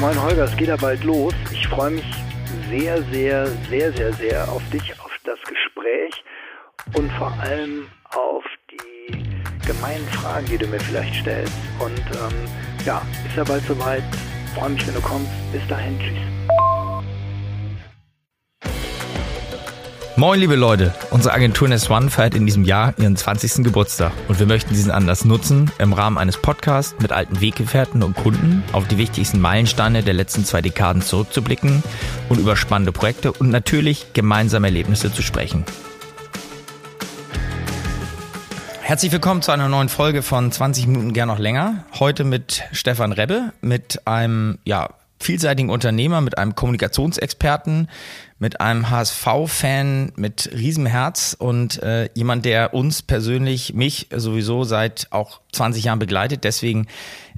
Moin Holger, es geht ja bald los. Ich freue mich sehr, sehr, sehr, sehr, sehr auf dich, auf das Gespräch und vor allem auf die gemeinen Fragen, die du mir vielleicht stellst. Und ähm, ja, ist ja bald soweit. Freue mich, wenn du kommst. Bis dahin, tschüss. Moin, liebe Leute. Unsere Agentur Nest One feiert in diesem Jahr ihren 20. Geburtstag und wir möchten diesen Anlass nutzen, im Rahmen eines Podcasts mit alten Weggefährten und Kunden auf die wichtigsten Meilensteine der letzten zwei Dekaden zurückzublicken und über spannende Projekte und natürlich gemeinsame Erlebnisse zu sprechen. Herzlich willkommen zu einer neuen Folge von 20 Minuten gern noch länger. Heute mit Stefan Rebbe, mit einem ja, vielseitigen Unternehmer, mit einem Kommunikationsexperten, mit einem HSV-Fan mit Riesenherz und äh, jemand, der uns persönlich, mich sowieso seit auch 20 Jahren begleitet. Deswegen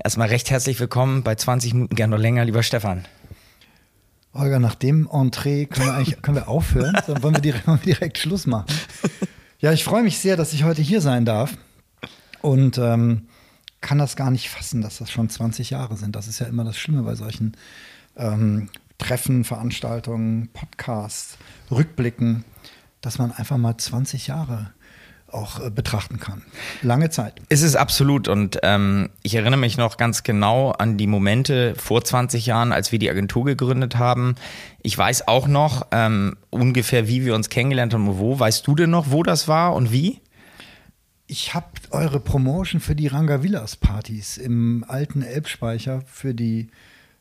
erstmal recht herzlich willkommen bei 20 Minuten gern noch länger, lieber Stefan. Holger, nach dem Entree können wir eigentlich können wir aufhören. Dann wollen wir direkt, wollen wir direkt Schluss machen. Ja, ich freue mich sehr, dass ich heute hier sein darf und ähm, kann das gar nicht fassen, dass das schon 20 Jahre sind. Das ist ja immer das Schlimme bei solchen ähm, Treffen, Veranstaltungen, Podcasts, Rückblicken, dass man einfach mal 20 Jahre auch äh, betrachten kann. Lange Zeit. Es ist absolut und ähm, ich erinnere mich noch ganz genau an die Momente vor 20 Jahren, als wir die Agentur gegründet haben. Ich weiß auch noch ähm, ungefähr, wie wir uns kennengelernt haben und wo. Weißt du denn noch, wo das war und wie? Ich habe eure Promotion für die Ranga Villas Partys im alten Elbspeicher für die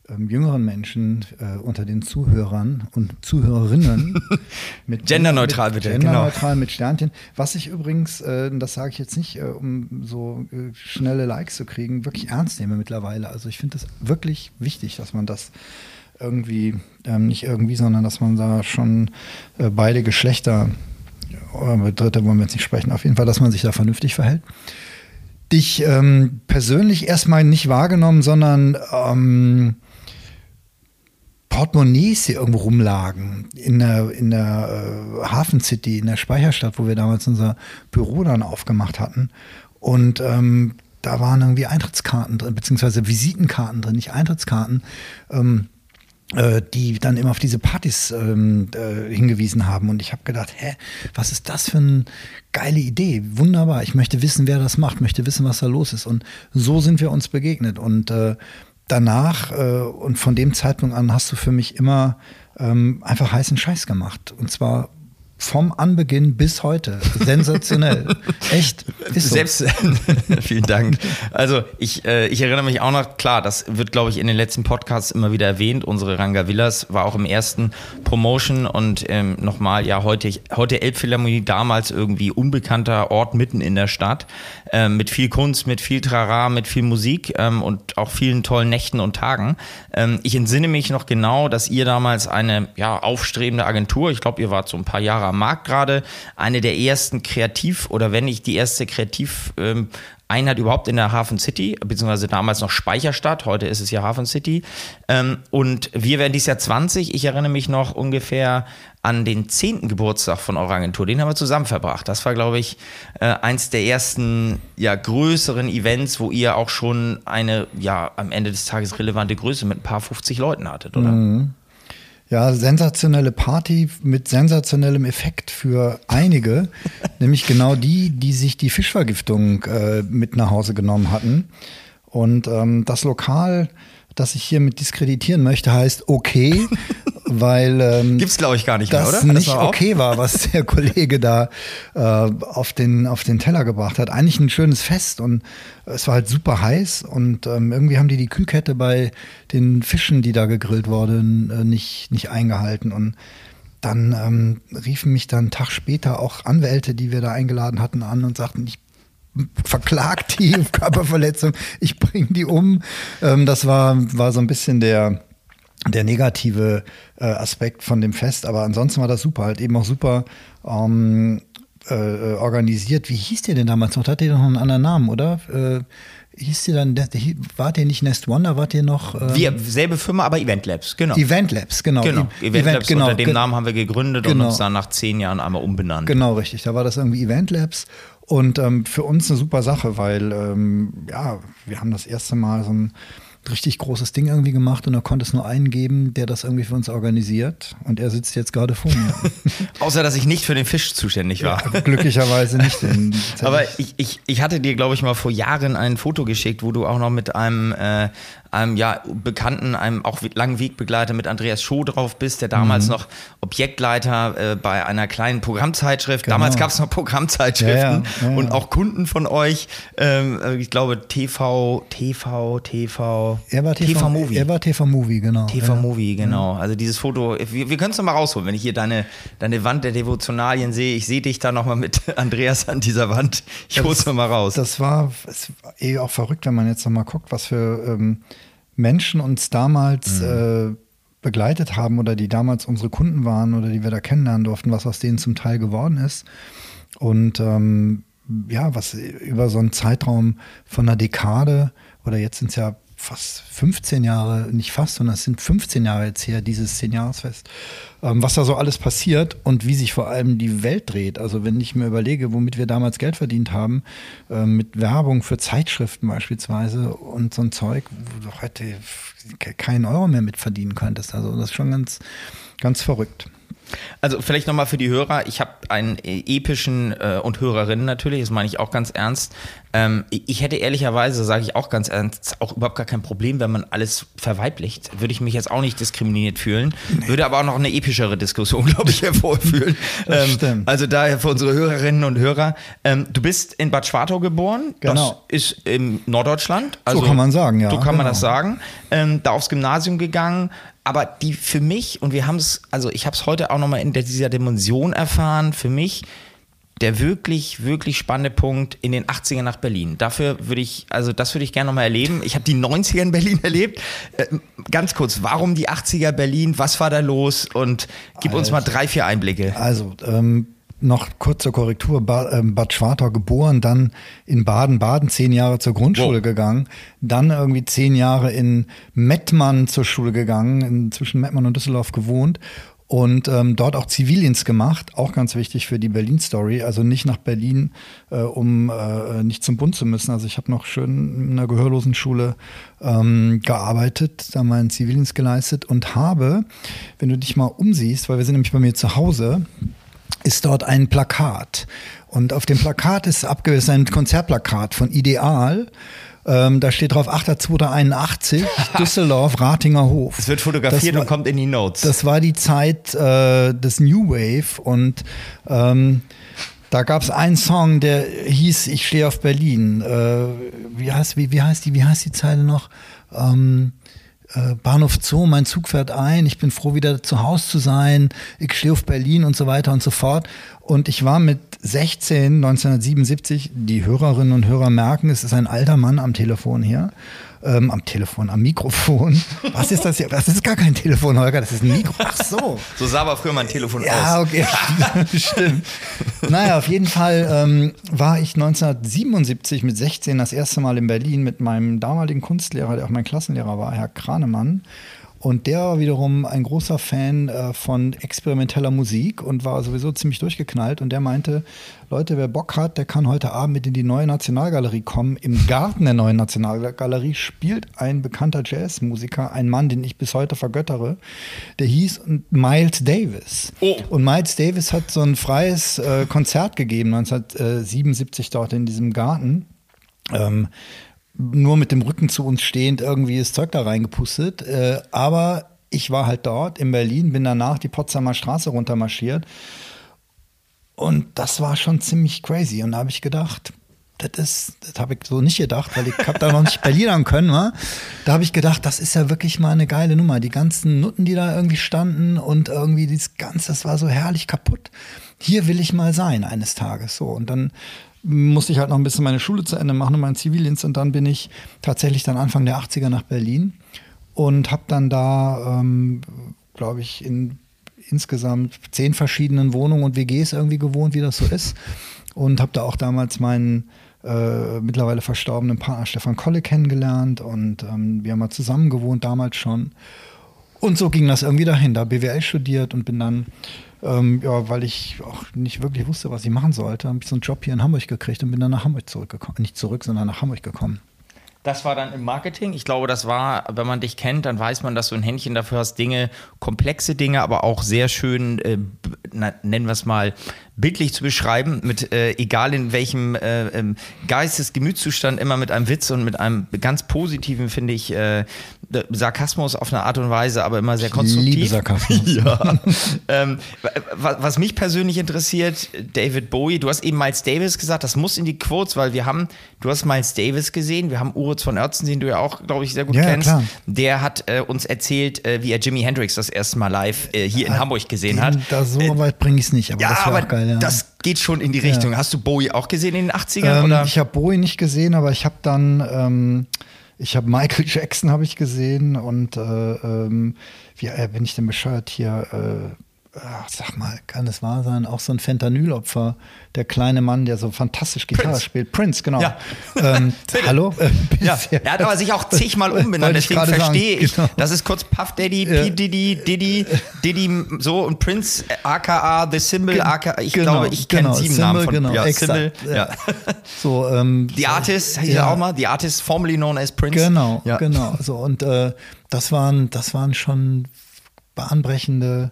ähm, jüngeren Menschen äh, unter den Zuhörern und Zuhörerinnen mit genderneutral bitte genderneutral genau. mit Sternchen. Was ich übrigens äh, das sage ich jetzt nicht äh, um so äh, schnelle Likes zu kriegen wirklich ernst nehme mittlerweile. Also ich finde es wirklich wichtig dass man das irgendwie ähm, nicht irgendwie sondern dass man da schon äh, beide Geschlechter über dritte wollen wir jetzt nicht sprechen auf jeden Fall dass man sich da vernünftig verhält. Dich ähm, persönlich erstmal nicht wahrgenommen, sondern ähm, Portemonnaies hier irgendwo rumlagen in der, in der äh, Hafen City, in der Speicherstadt, wo wir damals unser Büro dann aufgemacht hatten. Und ähm, da waren irgendwie Eintrittskarten drin, beziehungsweise Visitenkarten drin, nicht Eintrittskarten, ähm, äh, die dann immer auf diese Partys ähm, äh, hingewiesen haben. Und ich habe gedacht, hä, was ist das für eine geile Idee? Wunderbar. Ich möchte wissen, wer das macht, möchte wissen, was da los ist. Und so sind wir uns begegnet. Und äh, danach äh, und von dem Zeitpunkt an hast du für mich immer ähm, einfach heißen Scheiß gemacht. Und zwar vom Anbeginn bis heute. Sensationell. Echt. So. Selbst, vielen Dank. Also ich, äh, ich erinnere mich auch noch, klar, das wird, glaube ich, in den letzten Podcasts immer wieder erwähnt. Unsere Ranga Villas war auch im ersten Promotion und ähm, nochmal, ja, heute, heute Elbphilharmonie, damals irgendwie unbekannter Ort mitten in der Stadt, ähm, mit viel Kunst, mit viel Trara, mit viel Musik ähm, und auch vielen tollen Nächten und Tagen. Ähm, ich entsinne mich noch genau, dass ihr damals eine ja, aufstrebende Agentur, ich glaube, ihr wart so ein paar Jahre am Markt gerade, eine der ersten Kreativ- oder wenn nicht die erste Kreativ- ähm, Einheit überhaupt in der Hafen City, beziehungsweise damals noch Speicherstadt, heute ist es ja Hafen City. Ähm, und wir werden dieses Jahr 20. Ich erinnere mich noch ungefähr an den 10. Geburtstag von eurer Agentur. Den haben wir zusammen verbracht. Das war, glaube ich, äh, eins der ersten ja, größeren Events, wo ihr auch schon eine ja am Ende des Tages relevante Größe mit ein paar 50 Leuten hattet, oder? Mhm. Ja, sensationelle Party mit sensationellem Effekt für einige, nämlich genau die, die sich die Fischvergiftung äh, mit nach Hause genommen hatten. Und ähm, das Lokal, das ich hiermit diskreditieren möchte, heißt okay, weil ähm, gibt's glaube ich gar nicht mehr, das oder? nicht okay war, was der Kollege da äh, auf den auf den Teller gebracht hat. Eigentlich ein schönes Fest und es war halt super heiß und ähm, irgendwie haben die die Kühlkette bei den Fischen, die da gegrillt wurden, äh, nicht nicht eingehalten und dann ähm, riefen mich dann einen Tag später auch Anwälte, die wir da eingeladen hatten, an und sagten, ich verklagt die Körperverletzung, ich bringe die um. Ähm, das war, war so ein bisschen der, der negative äh, Aspekt von dem Fest, aber ansonsten war das super, halt eben auch super ähm, äh, organisiert. Wie hieß der denn damals noch? Da hat der noch einen anderen Namen, oder? Äh, hieß der dann, wart ihr nicht Nest One, da wart ihr noch? Ähm, wir, selbe Firma, aber Event Labs, genau. Event Labs, genau. Genau, Event, Event Labs, genau, unter dem Namen haben wir gegründet genau. und uns dann nach zehn Jahren einmal umbenannt. Genau, richtig. Da war das irgendwie Event Labs und ähm, für uns eine super Sache, weil ähm, ja, wir haben das erste Mal so ein richtig großes Ding irgendwie gemacht und da konnte es nur einen geben, der das irgendwie für uns organisiert. Und er sitzt jetzt gerade vor mir. Außer, dass ich nicht für den Fisch zuständig war. Ja, glücklicherweise nicht. Aber ich, ich, ich hatte dir, glaube ich, mal vor Jahren ein Foto geschickt, wo du auch noch mit einem, äh, einem ja, Bekannten, einem auch langen Wegbegleiter mit Andreas Schoh drauf bist, der damals mhm. noch Objektleiter äh, bei einer kleinen Programmzeitschrift. Genau. Damals gab es noch Programmzeitschriften ja, ja, und auch Kunden von euch. Ähm, äh, ich glaube TV, TV, TV. Er war TV, TV Movie. Er war TV Movie, genau. TV Movie, genau. Also dieses Foto, wir, wir können es nochmal rausholen, wenn ich hier deine, deine Wand der Devotionalien sehe. Ich sehe dich da nochmal mit Andreas an dieser Wand. Ich hol's nochmal raus. Das war, war eh auch verrückt, wenn man jetzt nochmal guckt, was für ähm, Menschen uns damals mhm. äh, begleitet haben oder die damals unsere Kunden waren oder die wir da kennenlernen durften, was aus denen zum Teil geworden ist. Und ähm, ja, was über so einen Zeitraum von einer Dekade oder jetzt sind es ja fast 15 Jahre, nicht fast, sondern es sind 15 Jahre jetzt her, dieses 10-Jahresfest, ähm, was da so alles passiert und wie sich vor allem die Welt dreht. Also wenn ich mir überlege, womit wir damals Geld verdient haben, äh, mit Werbung für Zeitschriften beispielsweise und so ein Zeug, wo du heute keinen Euro mehr mit verdienen könntest. Also das ist schon ganz, ganz verrückt. Also vielleicht nochmal für die Hörer, ich habe einen epischen äh, und Hörerinnen natürlich, das meine ich auch ganz ernst. Ähm, ich hätte ehrlicherweise, sage ich auch ganz ernst, auch überhaupt gar kein Problem, wenn man alles verweiblicht. Würde ich mich jetzt auch nicht diskriminiert fühlen, nee. würde aber auch noch eine epischere Diskussion, glaube ich, hervorführen. ähm, stimmt. Also daher für unsere Hörerinnen und Hörer, ähm, du bist in Bad Schwartau geboren, genau. das ist in Norddeutschland. Also, so kann man sagen, ja. So kann genau. man das sagen. Ähm, da aufs Gymnasium gegangen, aber die für mich, und wir haben es, also ich habe es heute auch nochmal in dieser Dimension erfahren, für mich der wirklich, wirklich spannende Punkt in den 80ern nach Berlin. Dafür würde ich, also das würde ich gerne nochmal erleben. Ich habe die 90er in Berlin erlebt. Äh, ganz kurz, warum die 80er Berlin? Was war da los? Und gib also, uns mal drei, vier Einblicke. Also, ähm, noch kurze Korrektur, ähm, Bad Schwartau geboren, dann in Baden-Baden zehn Jahre zur Grundschule wow. gegangen, dann irgendwie zehn Jahre in Mettmann zur Schule gegangen, in, zwischen Mettmann und Düsseldorf gewohnt und ähm, dort auch Zivildienst gemacht, auch ganz wichtig für die Berlin-Story, also nicht nach Berlin, äh, um äh, nicht zum Bund zu müssen. Also ich habe noch schön in einer gehörlosen Schule ähm, gearbeitet, da meinen Zivildienst geleistet und habe, wenn du dich mal umsiehst, weil wir sind nämlich bei mir zu Hause, ist dort ein Plakat. Und auf dem Plakat ist abgebildet ein Konzertplakat von Ideal. Ähm, da steht drauf 8.281, Düsseldorf, Ratinger Hof. Es wird fotografiert war, und kommt in die Notes. Das war die Zeit äh, des New Wave und ähm, da gab es einen Song, der hieß Ich stehe auf Berlin. Äh, wie, heißt, wie, wie, heißt die, wie heißt die Zeile noch? Ähm, äh, Bahnhof Zoo, mein Zug fährt ein, ich bin froh, wieder zu Hause zu sein, ich stehe auf Berlin und so weiter und so fort. Und ich war mit 16, 1977, die Hörerinnen und Hörer merken, es ist ein alter Mann am Telefon hier ähm, am Telefon, am Mikrofon. Was ist das hier? Das ist gar kein Telefon, Holger, das ist ein Mikro. Ach so. So sah aber früher mein Telefon ja, aus. Ja, okay, stimmt. Naja, auf jeden Fall ähm, war ich 1977 mit 16 das erste Mal in Berlin mit meinem damaligen Kunstlehrer, der auch mein Klassenlehrer war, Herr Kranemann. Und der war wiederum ein großer Fan äh, von experimenteller Musik und war sowieso ziemlich durchgeknallt. Und der meinte, Leute, wer Bock hat, der kann heute Abend mit in die neue Nationalgalerie kommen. Im Garten der neuen Nationalgalerie spielt ein bekannter Jazzmusiker, ein Mann, den ich bis heute vergöttere. Der hieß Miles Davis. Oh. Und Miles Davis hat so ein freies äh, Konzert gegeben, 1977 dort in diesem Garten. Ähm, nur mit dem Rücken zu uns stehend irgendwie das Zeug da reingepustet. Äh, aber ich war halt dort in Berlin, bin danach die Potsdamer Straße runtermarschiert. Und das war schon ziemlich crazy. Und da habe ich gedacht, das ist, das habe ich so nicht gedacht, weil ich habe da noch nicht Berlinern können, wa? Da habe ich gedacht, das ist ja wirklich mal eine geile Nummer. Die ganzen Nutten, die da irgendwie standen und irgendwie dieses Ganze, das war so herrlich kaputt. Hier will ich mal sein eines Tages. So. Und dann musste ich halt noch ein bisschen meine Schule zu Ende machen und meinen Zivildienst und dann bin ich tatsächlich dann Anfang der 80er nach Berlin und habe dann da, ähm, glaube ich, in insgesamt zehn verschiedenen Wohnungen und WGs irgendwie gewohnt, wie das so ist und habe da auch damals meinen äh, mittlerweile verstorbenen Partner Stefan Kolle kennengelernt und ähm, wir haben mal zusammen gewohnt damals schon. Und so ging das irgendwie dahin, da BWL studiert und bin dann ähm, ja, weil ich auch nicht wirklich wusste, was ich machen sollte, habe ich so einen Job hier in Hamburg gekriegt und bin dann nach Hamburg zurückgekommen. Nicht zurück, sondern nach Hamburg gekommen. Das war dann im Marketing. Ich glaube, das war, wenn man dich kennt, dann weiß man, dass du ein Händchen dafür hast, Dinge, komplexe Dinge, aber auch sehr schön, äh, na, nennen wir es mal, bildlich zu beschreiben, mit äh, egal in welchem äh, ähm, Geistes, Gemütszustand, immer mit einem Witz und mit einem ganz positiven, finde ich, äh, Sarkasmus auf eine Art und Weise, aber immer sehr konstruktiv. Liebe Sarkasmus. ja. ähm, was mich persönlich interessiert, David Bowie, du hast eben Miles Davis gesagt, das muss in die Quotes, weil wir haben, du hast Miles Davis gesehen, wir haben Uritz von Oertzen, den du ja auch, glaube ich, sehr gut Ja, kennst. klar. Der hat äh, uns erzählt, äh, wie er Jimi Hendrix das erste Mal live äh, hier in Hamburg gesehen hat. Da so weit bringe ich es nicht, aber Ja, das war geil. Ja. das geht schon in die Richtung. Hast du Bowie auch gesehen in den 80ern? oder? Ähm, ich habe Bowie nicht gesehen, aber ich habe dann, ähm, ich habe Michael Jackson habe ich gesehen und äh, ähm, wie äh, bin ich denn bescheuert hier? Äh, ach, sag mal, kann es wahr sein? Auch so ein Fentanylopfer, der kleine Mann, der so fantastisch Gitarre Prince. spielt. Prince, genau. Ja. Ähm, hallo? Ja, er hat aber sich auch zigmal umbenannt, deswegen verstehe ich. genau. Das ist kurz Puff Daddy, Ja. P. Diddy, Diddy, Diddy, so und Prince, aka The Symbol, aka, ich genau, glaube, ich kenne genau, sieben Symbol, Namen von genau, ja, Symbol, ja. ja. So, ähm, The Artist, hieß er auch mal, The Artist, formerly known as Prince. Genau, ja. genau. So, und äh, das waren, das waren schon bahnbrechende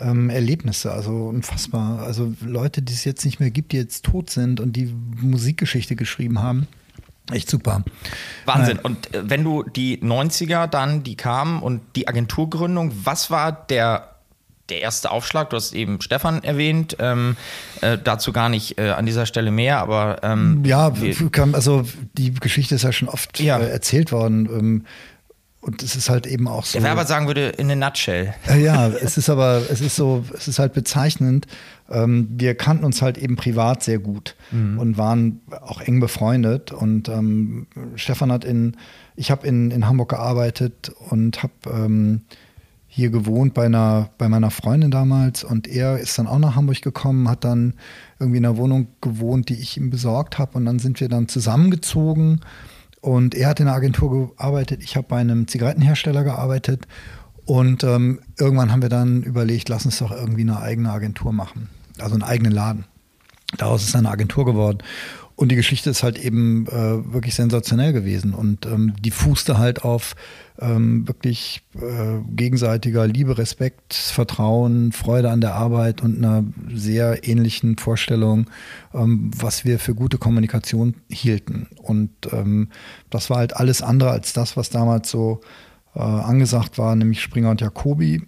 ähm, Erlebnisse, also unfassbar. Also Leute, die es jetzt nicht mehr gibt, die jetzt tot sind und die Musikgeschichte geschrieben haben. Echt super. Wahnsinn. Und äh, wenn du die 90er dann, die kamen und die Agenturgründung, was war der, der erste Aufschlag? Du hast eben Stefan erwähnt, ähm, äh, dazu gar nicht äh, an dieser Stelle mehr, aber ähm, Ja, also die Geschichte ist ja schon oft Ja. äh, erzählt worden. Ähm, und es ist halt eben auch so. der Werber sagen würde, in a nutshell. Ja, es ist aber, es ist so, es ist halt bezeichnend. Ähm, wir kannten uns halt eben privat sehr gut und waren auch eng befreundet. Und ähm, Stefan hat in, ich habe in, in Hamburg gearbeitet und habe ähm, hier gewohnt bei einer, bei meiner Freundin damals. Und er ist dann auch nach Hamburg gekommen, hat dann irgendwie in einer Wohnung gewohnt, die ich ihm besorgt habe. Und dann sind wir dann zusammengezogen. Und er hat in einer Agentur gearbeitet, ich habe bei einem Zigarettenhersteller gearbeitet. Und ähm, irgendwann haben wir dann überlegt, lass uns doch irgendwie eine eigene Agentur machen. Also einen eigenen Laden. Daraus ist eine Agentur geworden. Und die Geschichte ist halt eben äh, wirklich sensationell gewesen. Und ähm, die fußte halt auf ähm, wirklich äh, gegenseitiger Liebe, Respekt, Vertrauen, Freude an der Arbeit und einer sehr ähnlichen Vorstellung, ähm, was wir für gute Kommunikation hielten. Und ähm, das war halt alles andere als das, was damals so äh, angesagt war, nämlich Springer und Jacobi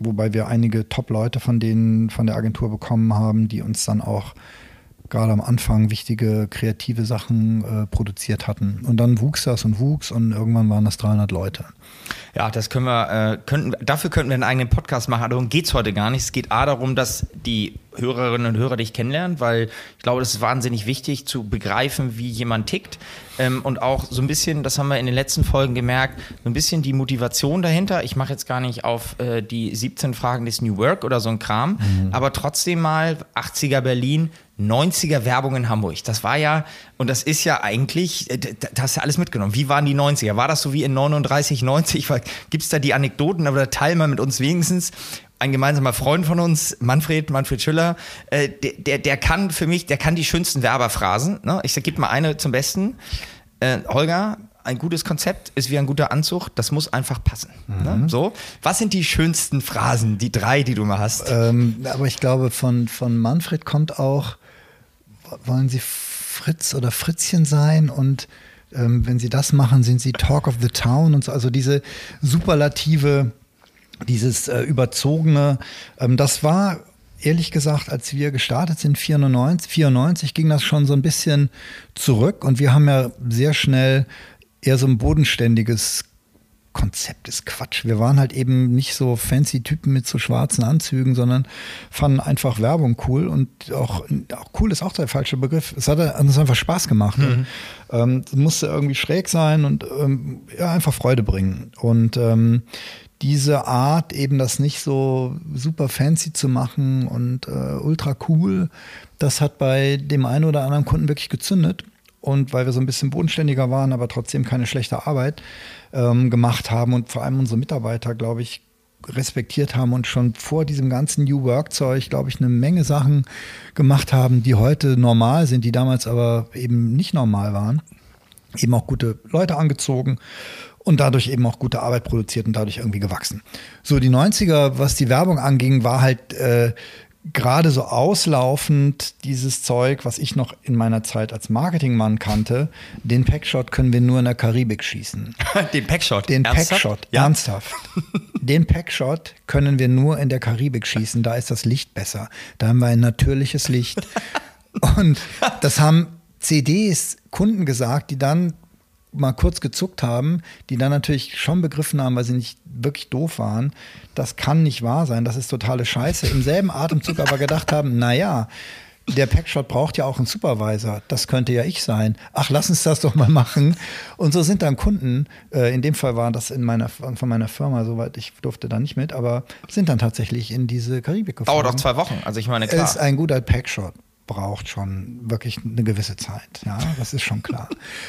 wobei wir einige Top-Leute von denen von der Agentur bekommen haben, die uns dann auch gerade am Anfang wichtige kreative Sachen äh, produziert hatten. Und dann wuchs das und wuchs und irgendwann waren das 300 Leute. Ja, das können wir, äh, könnten, dafür könnten wir einen eigenen Podcast machen, darum geht es heute gar nicht. Es geht A darum, dass die Hörerinnen und Hörer dich kennenlernen, weil ich glaube, das ist wahnsinnig wichtig zu begreifen, wie jemand tickt. Ähm, und auch so ein bisschen, das haben wir in den letzten Folgen gemerkt, so ein bisschen die Motivation dahinter. Ich mache jetzt gar nicht auf äh, die 17 Fragen des New Work oder so ein Kram, aber trotzdem mal 80er Berlin, 90er Werbung in Hamburg. Das war ja, und das ist ja eigentlich, äh, d- da hast du alles mitgenommen. Wie waren die 90er? War das so wie in 39, 90? Gibt es da die Anekdoten, aber teil mal mit uns wenigstens. Ein gemeinsamer Freund von uns, Manfred, Manfred Schüller, äh, der, der, der kann für mich, der kann die schönsten Werberphrasen. Ne? Ich sag, gib mal eine zum Besten. Äh, Holger, ein gutes Konzept ist wie ein guter Anzug, das muss einfach passen. Ne? So. Was sind die schönsten Phrasen, die drei, die du mal hast? Ähm, aber ich glaube, von, von Manfred kommt auch, wollen Sie Fritz oder Fritzchen sein und ähm, wenn Sie das machen, sind Sie Talk of the Town und so. Also diese Superlative, dieses äh, überzogene, ähm, das war ehrlich gesagt, als wir gestartet sind, 94, 94, ging das schon so ein bisschen zurück und wir haben ja sehr schnell eher so ein bodenständiges Konzept ist Quatsch. Wir waren halt eben nicht so fancy Typen mit so schwarzen Anzügen, sondern fanden einfach Werbung cool und auch, auch cool ist auch der falsche Begriff. Es hat uns einfach Spaß gemacht. Und, ähm, es musste irgendwie schräg sein und ähm, ja, einfach Freude bringen. Und ähm, diese Art, eben das nicht so super fancy zu machen und äh, ultra cool, das hat bei dem einen oder anderen Kunden wirklich gezündet. Und weil wir so ein bisschen bodenständiger waren, aber trotzdem keine schlechte Arbeit ähm, gemacht haben und vor allem unsere Mitarbeiter, glaube ich, respektiert haben und schon vor diesem ganzen New Work-Zeug, glaube ich, eine Menge Sachen gemacht haben, die heute normal sind, die damals aber eben nicht normal waren. eben auch gute Leute angezogen und dadurch eben auch gute Arbeit produziert und dadurch irgendwie gewachsen. So, die 90er, was die Werbung anging, war halt äh, gerade so auslaufend dieses Zeug, was ich noch in meiner Zeit als Marketingmann kannte, den Packshot können wir nur in der Karibik schießen. den Packshot? Den Ernsthaft? Packshot, ja. ernsthaft. den Packshot können wir nur in der Karibik schießen, da ist das Licht besser. Da haben wir ein natürliches Licht. Und das haben CDs Kunden gesagt, die dann mal kurz gezuckt haben, die dann natürlich schon begriffen haben, weil sie nicht wirklich doof waren, das kann nicht wahr sein, das ist totale Scheiße. Im selben Atemzug aber gedacht haben, naja, der Packshot braucht ja auch einen Supervisor. Das könnte ja ich sein. Ach, lass uns das doch mal machen. Und so sind dann Kunden, äh, in dem Fall waren das in meiner, von meiner Firma, soweit ich durfte da nicht mit, aber sind dann tatsächlich in diese Karibik gefahren. Dauert doch zwei Wochen. Also ich meine, klar. Ist ein guter Packshot braucht schon wirklich eine gewisse Zeit. Ja, das ist schon klar.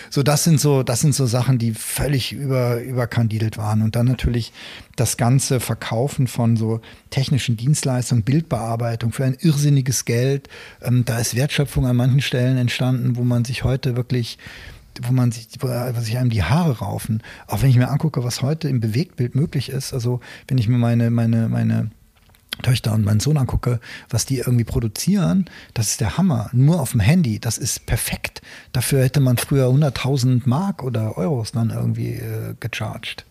so, das sind so, das sind so Sachen, die völlig über, überkandidelt waren. Und dann natürlich das ganze Verkaufen von so technischen Dienstleistungen, Bildbearbeitung für ein irrsinniges Geld. Ähm, da ist Wertschöpfung an manchen Stellen entstanden, wo man sich heute wirklich wo man sich, wo sich einem die Haare raufen. Auch wenn ich mir angucke, was heute im Bewegtbild möglich ist. Also wenn ich mir meine, meine, meine Töchter und meinen Sohn angucke, was die irgendwie produzieren, das ist der Hammer. Nur auf dem Handy, das ist perfekt. Dafür hätte man früher 100.000 Mark oder Euros dann irgendwie äh, gecharged.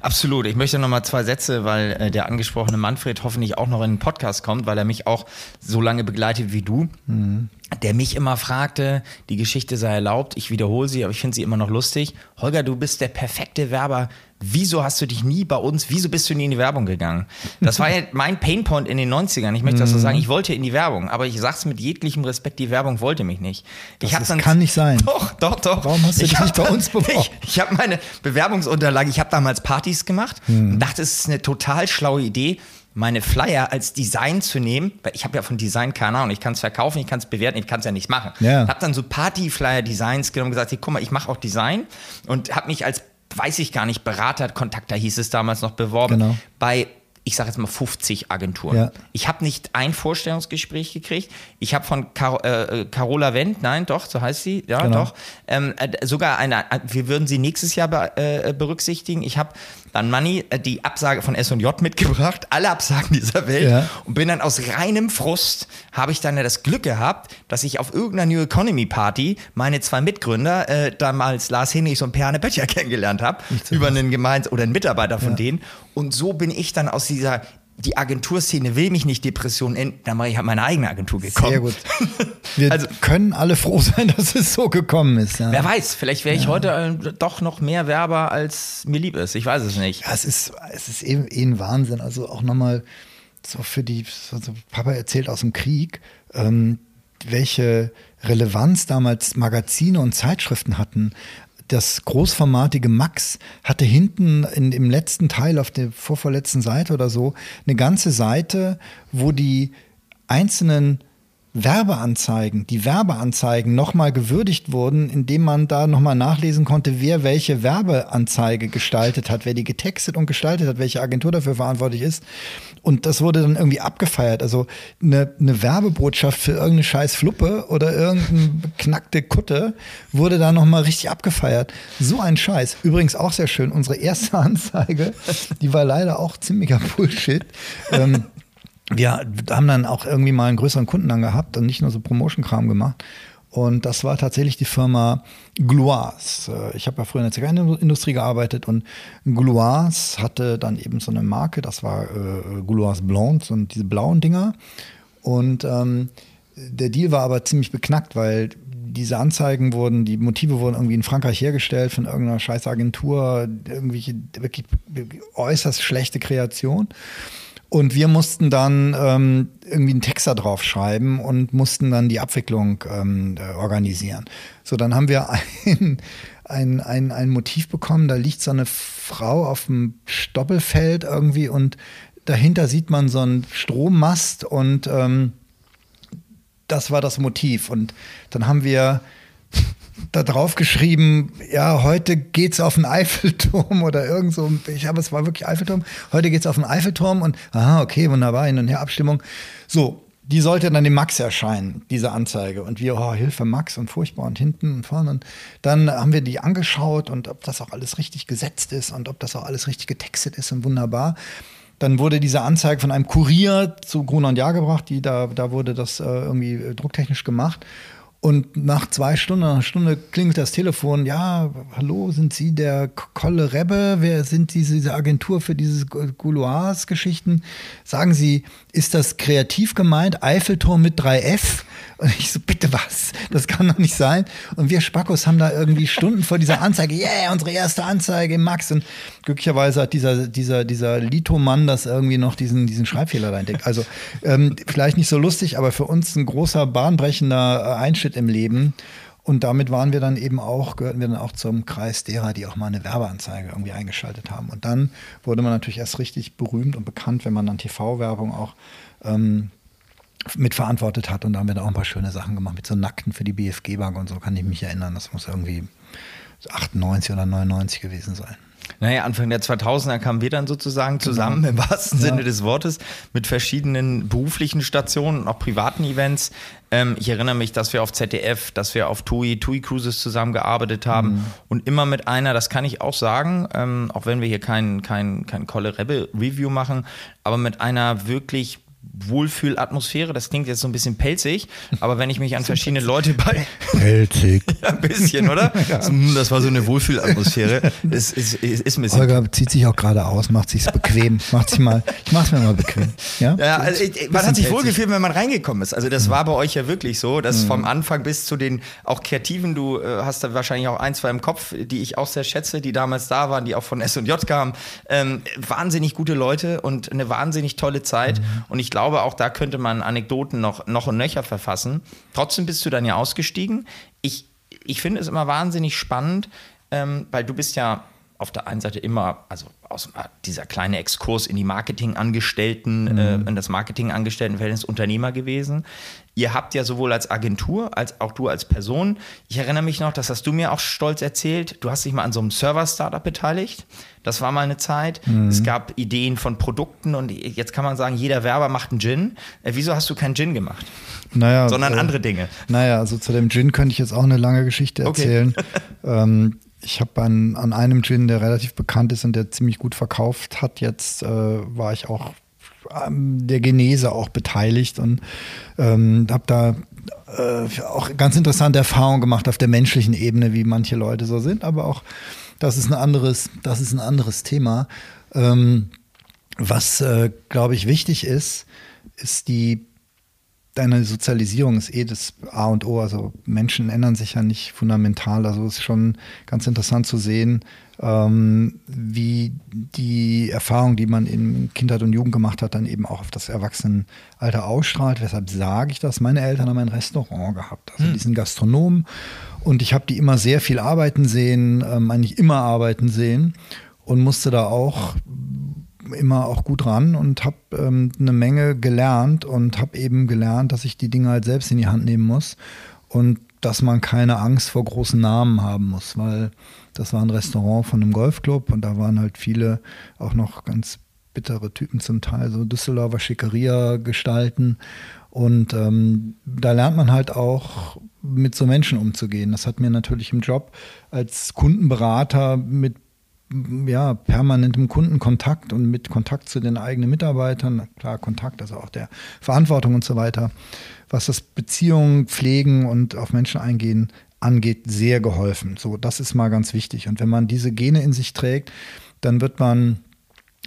Absolut. Ich möchte noch mal zwei Sätze, weil äh, der angesprochene Manfred hoffentlich auch noch in den Podcast kommt, weil er mich auch so lange begleitet wie du. Mhm. Der mich immer fragte, die Geschichte sei erlaubt, ich wiederhole sie, aber ich finde sie immer noch lustig. Holger, du bist der perfekte Werber wieso hast du dich nie bei uns, wieso bist du nie in die Werbung gegangen? Das war ja mein Painpoint in den 90ern. Ich möchte das so sagen, ich wollte in die Werbung, aber ich sag's mit jeglichem Respekt, die Werbung wollte mich nicht. Ich das dann, kann nicht sein. Doch, doch, doch. Warum hast du dich nicht bei uns beworben? Ich, ich habe meine Bewerbungsunterlage, ich habe damals Partys gemacht hm. und dachte, es ist eine total schlaue Idee, meine Flyer als Design zu nehmen, weil ich habe ja von Design keine Ahnung, ich kann es verkaufen, ich kann es bewerten, ich kann es ja nicht machen. Ja. Habe dann so Party-Flyer-Designs genommen und gesagt, hey, guck mal, ich mache auch Design und habe mich als weiß ich gar nicht, Berater, Kontakter hieß es damals noch beworben, genau. bei ich sage jetzt mal 50 Agenturen. Ja. Ich habe nicht ein Vorstellungsgespräch gekriegt. Ich habe von Car äh, äh, Carola Wendt, nein, doch, so heißt sie, ja, genau. doch, ähm, äh, sogar eine, wir würden sie nächstes Jahr be äh, berücksichtigen. Ich habe dann Money äh, die Absage von S&J mitgebracht, alle Absagen dieser Welt ja. und bin dann aus reinem Frust, habe ich dann ja das Glück gehabt, dass ich auf irgendeiner New Economy Party meine zwei Mitgründer, äh, damals Lars Henrichs und Per Böttcher kennengelernt habe, über einen Gemeins- oder einen Mitarbeiter von ja. denen und so bin ich dann aus dieser die Agenturszene will mich nicht Depression enden, dann mache ich halt meine eigene Agentur gekommen. Sehr gut. Wir also, können alle froh sein, dass es so gekommen ist. Ja. Wer weiß, vielleicht wäre ich ja. heute äh, doch noch mehr Werber, als mir lieb ist. Ich weiß es nicht. Ja, es ist, es ist eben eh, eh ein Wahnsinn. Also auch nochmal so für die, so, Papa erzählt aus dem Krieg, ähm, welche Relevanz damals Magazine und Zeitschriften hatten das großformatige Max hatte hinten in, im letzten Teil auf der vorvorletzten Seite oder so eine ganze Seite, wo die einzelnen Werbeanzeigen, die Werbeanzeigen nochmal gewürdigt wurden, indem man da nochmal nachlesen konnte, wer welche Werbeanzeige gestaltet hat, wer die getextet und gestaltet hat, welche Agentur dafür verantwortlich ist. Und das wurde dann irgendwie abgefeiert. Also eine, eine Werbebotschaft für irgendeine scheiß Fluppe oder irgendeine beknackte Kutte wurde da nochmal richtig abgefeiert. So ein Scheiß. Übrigens auch sehr schön. Unsere erste Anzeige, die war leider auch ziemlicher Bullshit. ähm, wir haben dann auch irgendwie mal einen größeren Kunden dann gehabt und nicht nur so Promotion-Kram gemacht. Und das war tatsächlich die Firma Gluas. Äh, ich habe ja früher in der Zigarrenindustrie gearbeitet und Gluas hatte dann eben so eine Marke, das war äh, Gluas Blondes und diese blauen Dinger. Und ähm, der Deal war aber ziemlich beknackt, weil diese Anzeigen wurden, die Motive wurden irgendwie in Frankreich hergestellt von irgendeiner scheiß Agentur, irgendwelche wirklich äußerst schlechte Kreation. Und wir mussten dann ähm, irgendwie einen Text da drauf schreiben und mussten dann die Abwicklung ähm, äh, organisieren. So, dann haben wir ein, ein, ein, ein Motiv bekommen, da liegt so eine Frau auf dem Stoppelfeld irgendwie und dahinter sieht man so einen Strommast und ähm, das war das Motiv. Und dann haben wir da drauf geschrieben, ja, heute geht's auf den Eiffelturm oder irgend so. Ich habe es war wirklich Eiffelturm. Heute geht's auf den Eiffelturm und aha, okay, wunderbar, hin und her Abstimmung. So, die sollte dann dem Max erscheinen, diese Anzeige. Und wir, oh, Hilfe Max und furchtbar und hinten und vorne. Und dann haben wir die angeschaut und ob das auch alles richtig gesetzt ist und ob das auch alles richtig getextet ist und wunderbar. Dann wurde diese Anzeige von einem Kurier zu Gruner und Jahr gebracht, die da, da wurde das äh, irgendwie äh, drucktechnisch gemacht. Und nach zwei Stunden, einer Stunde klingelt das Telefon. Ja, hallo, sind Sie der Kolle Rebbe? Wer sind diese, diese Agentur für diese Gouloirs-Geschichten? Sagen Sie, ist das kreativ gemeint? Eiffelturm mit 3F? Und ich so, bitte was? Das kann doch nicht sein. Und wir Spackos haben da irgendwie Stunden vor dieser Anzeige, yeah, unsere erste Anzeige, Max. Und glücklicherweise hat dieser, dieser, dieser Lito-Mann das irgendwie noch diesen, diesen Schreibfehler da entdeckt. Also ähm, vielleicht nicht so lustig, aber für uns ein großer, bahnbrechender äh, Einschnitt im Leben. Und damit waren wir dann eben auch, gehörten wir dann auch zum Kreis derer, die auch mal eine Werbeanzeige irgendwie eingeschaltet haben. Und dann wurde man natürlich erst richtig berühmt und bekannt, wenn man dann TV-Werbung auch ähm, mitverantwortet hat. Und da haben wir da auch ein paar schöne Sachen gemacht mit so Nackten für die BFG-Bank und so, kann ich mich erinnern. Das muss irgendwie 98 oder 99 gewesen sein. Naja, Anfang der 2000er kamen wir dann sozusagen genau. zusammen, genau. im wahrsten ja. Sinne des Wortes, mit verschiedenen beruflichen Stationen und auch privaten Events. Ähm, ich erinnere mich, dass wir auf ZDF, dass wir auf TUI, TUI Cruises zusammengearbeitet haben mhm. und immer mit einer, das kann ich auch sagen, ähm, auch wenn wir hier kein, kein, kein Kolle Rebel Review machen, aber mit einer wirklich Wohlfühlatmosphäre. Das klingt jetzt so ein bisschen pelzig, aber wenn ich mich an verschiedene Leute bei. Pelzig. ja, ein bisschen, oder? Ja. Das war so eine Wohlfühlatmosphäre. Das ist, ist, ist ein bisschen. Holger zieht sich auch gerade aus, macht sich bequem. macht sich mal, ich mach's mir mal bequem. Ja, ja also ich, man hat sich wohlgefühlt, wenn man reingekommen ist. Also das mhm. war bei euch ja wirklich so, dass mhm. vom Anfang bis zu den auch Kreativen, du äh, hast da wahrscheinlich auch ein, zwei im Kopf, die ich auch sehr schätze, die damals da waren, die auch von S&J kamen. Ähm, wahnsinnig gute Leute und eine wahnsinnig tolle Zeit. Mhm. Und ich glaube, auch da könnte man Anekdoten noch, noch und nöcher verfassen. Trotzdem bist du dann ja ausgestiegen. Ich, ich finde es immer wahnsinnig spannend, ähm, weil du bist ja auf der einen Seite immer, also aus dieser kleine Exkurs in die Marketingangestellten, mhm. äh, in das Marketingangestelltenverhältnis Unternehmer gewesen. Ihr habt ja sowohl als Agentur als auch du als Person. Ich erinnere mich noch, das hast du mir auch stolz erzählt. Du hast dich mal an so einem Server-Startup beteiligt. Das war mal eine Zeit. Mhm. Es gab Ideen von Produkten und jetzt kann man sagen, jeder Werber macht einen Gin. Äh, wieso hast du keinen Gin gemacht? Naja, sondern äh, andere Dinge. Naja, also zu dem Gin könnte ich jetzt auch eine lange Geschichte erzählen. Okay. ähm, ich habe an, an einem Gin, der relativ bekannt ist und der ziemlich gut verkauft hat, jetzt äh, war ich auch an der Genese auch beteiligt und ähm, habe da äh, auch ganz interessante Erfahrungen gemacht auf der menschlichen Ebene, wie manche Leute so sind, aber auch das ist ein anderes, das ist ein anderes Thema. Ähm, was, äh, glaube ich, wichtig ist, ist die deine Sozialisierung ist eh das A und O. Also Menschen ändern sich ja nicht fundamental. Also es ist schon ganz interessant zu sehen, ähm, wie die Erfahrung, die man in Kindheit und Jugend gemacht hat, dann eben auch auf das Erwachsenenalter ausstrahlt. Weshalb sage ich das? Meine Eltern haben ein Restaurant gehabt. Also hm. die sind Gastronomen und ich habe die immer sehr viel arbeiten sehen, ähm, eigentlich immer arbeiten sehen und musste da auch immer auch gut ran und habe ähm, eine Menge gelernt und habe eben gelernt, dass ich die Dinge halt selbst in die Hand nehmen muss und dass man keine Angst vor großen Namen haben muss, weil das war ein Restaurant von einem Golfclub und da waren halt viele auch noch ganz bittere Typen zum Teil, so Düsseldorfer Schickeria-Gestalten. Und ähm, da lernt man halt auch mit so Menschen umzugehen. Das hat mir natürlich im Job als Kundenberater mit ja, permanentem Kundenkontakt und mit Kontakt zu den eigenen Mitarbeitern, klar Kontakt, also auch der Verantwortung und so weiter, was das Beziehungen pflegen und auf Menschen eingehen angeht, sehr geholfen. So, das ist mal ganz wichtig. Und wenn man diese Gene in sich trägt, dann wird man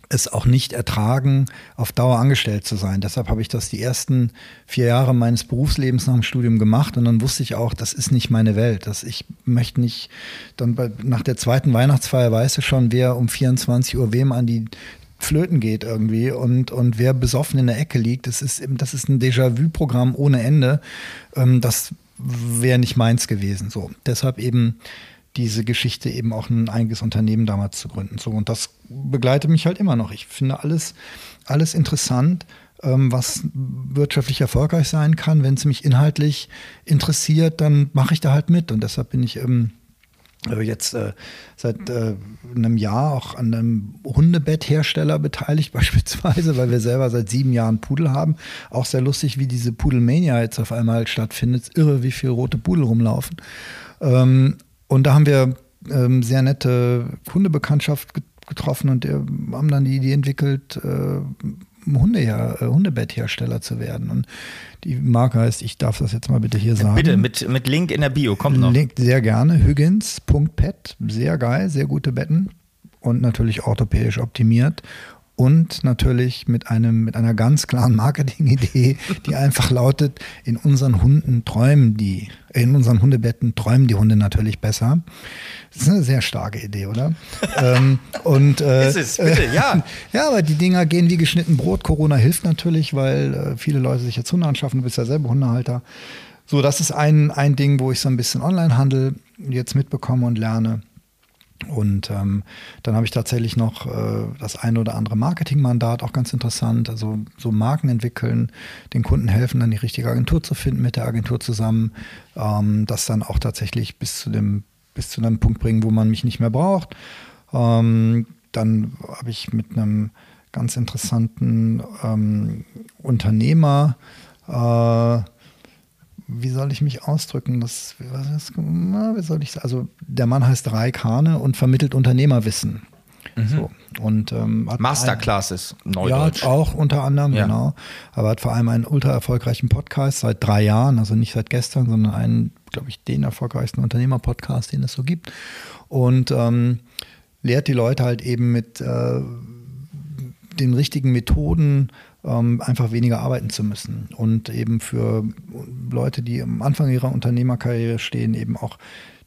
es auch nicht ertragen, auf Dauer angestellt zu sein. Deshalb habe ich das die ersten vier Jahre meines Berufslebens nach dem Studium gemacht und dann wusste ich auch, das ist nicht meine Welt. Das, ich möchte nicht, dann bei, nach der zweiten Weihnachtsfeier weißt du schon, wer um 24 Uhr wem an die Flöten geht irgendwie und, und wer besoffen in der Ecke liegt. Das ist, das ist ein Déjà-vu-Programm ohne Ende. Ähm, das wäre nicht meins gewesen. So, deshalb eben diese Geschichte eben auch ein eigenes Unternehmen damals zu gründen. So, und das begleitet mich halt immer noch. Ich finde alles, alles interessant, ähm, was wirtschaftlich erfolgreich sein kann. Wenn es mich inhaltlich interessiert, dann mache ich da halt mit. Und deshalb bin ich ähm, äh, jetzt äh, seit äh, einem Jahr auch an einem Hundebetthersteller beteiligt, beispielsweise, weil wir selber seit sieben Jahren Pudel haben. Auch sehr lustig, wie diese Pudelmania jetzt auf einmal stattfindet. Irre, wie viele rote Pudel rumlaufen. Ähm, und da haben wir ähm, sehr nette Hundebekanntschaft getroffen und äh, haben dann die Idee entwickelt, äh, Hunde, äh, Hundebetthersteller zu werden. Und die Marke heißt, ich darf das jetzt mal bitte hier sagen. Bitte, mit, mit Link in der Bio, kommt noch. Link, sehr gerne. Higgins.pet, sehr geil, sehr gute Betten und natürlich orthopädisch optimiert und natürlich mit einem mit einer ganz klaren Marketingidee, die einfach lautet: In unseren Hunden träumen die, in unseren Hundebetten träumen die Hunde natürlich besser. Das ist eine sehr starke Idee, oder? ähm, und äh, ist es bitte, ja. ja, aber die Dinger gehen wie geschnitten Brot. Corona hilft natürlich, weil äh, viele Leute sich jetzt Hunde anschaffen. Du bist ja selber Hundehalter. So, das ist ein, ein Ding, wo ich so ein bisschen Onlinehandel jetzt mitbekomme und lerne. Und ähm, dann habe ich tatsächlich noch äh, das eine oder andere Marketingmandat, auch ganz interessant. Also so Marken entwickeln, den Kunden helfen, dann die richtige Agentur zu finden, mit der Agentur zusammen, ähm, das dann auch tatsächlich bis zu dem, bis zu einem Punkt bringen, wo man mich nicht mehr braucht. Ähm, dann habe ich mit einem ganz interessanten ähm, Unternehmer äh, wie soll ich mich ausdrücken? Das, was, wie soll ich Also der Mann heißt Raik Hane und vermittelt Unternehmerwissen. Mhm. So. Und, ähm, Masterclasses, Neudeutsch. Ja, auch unter anderem, ja. genau. Aber hat vor allem einen ultra erfolgreichen Podcast seit drei Jahren, also nicht seit gestern, sondern einen, glaube ich, den erfolgreichsten Unternehmer-Podcast, den es so gibt. Und ähm, lehrt die Leute halt eben mit äh, den richtigen Methoden einfach weniger arbeiten zu müssen. Und eben für Leute, die am Anfang ihrer Unternehmerkarriere stehen, eben auch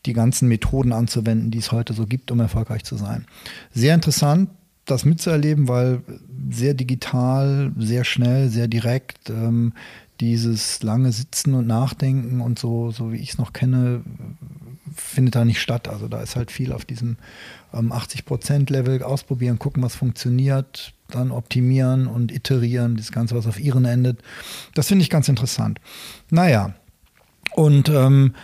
die ganzen Methoden anzuwenden, die es heute so gibt, um erfolgreich zu sein. Sehr interessant, das mitzuerleben, weil sehr digital, sehr schnell, sehr direkt. Ähm, dieses lange Sitzen und Nachdenken und so, so wie ich es noch kenne, findet da nicht statt. Also da ist halt viel auf diesem ähm, 80%-Level ausprobieren, gucken, was funktioniert, dann optimieren und iterieren, das Ganze, was auf ihren endet. Das finde ich ganz interessant. Naja, und ähm,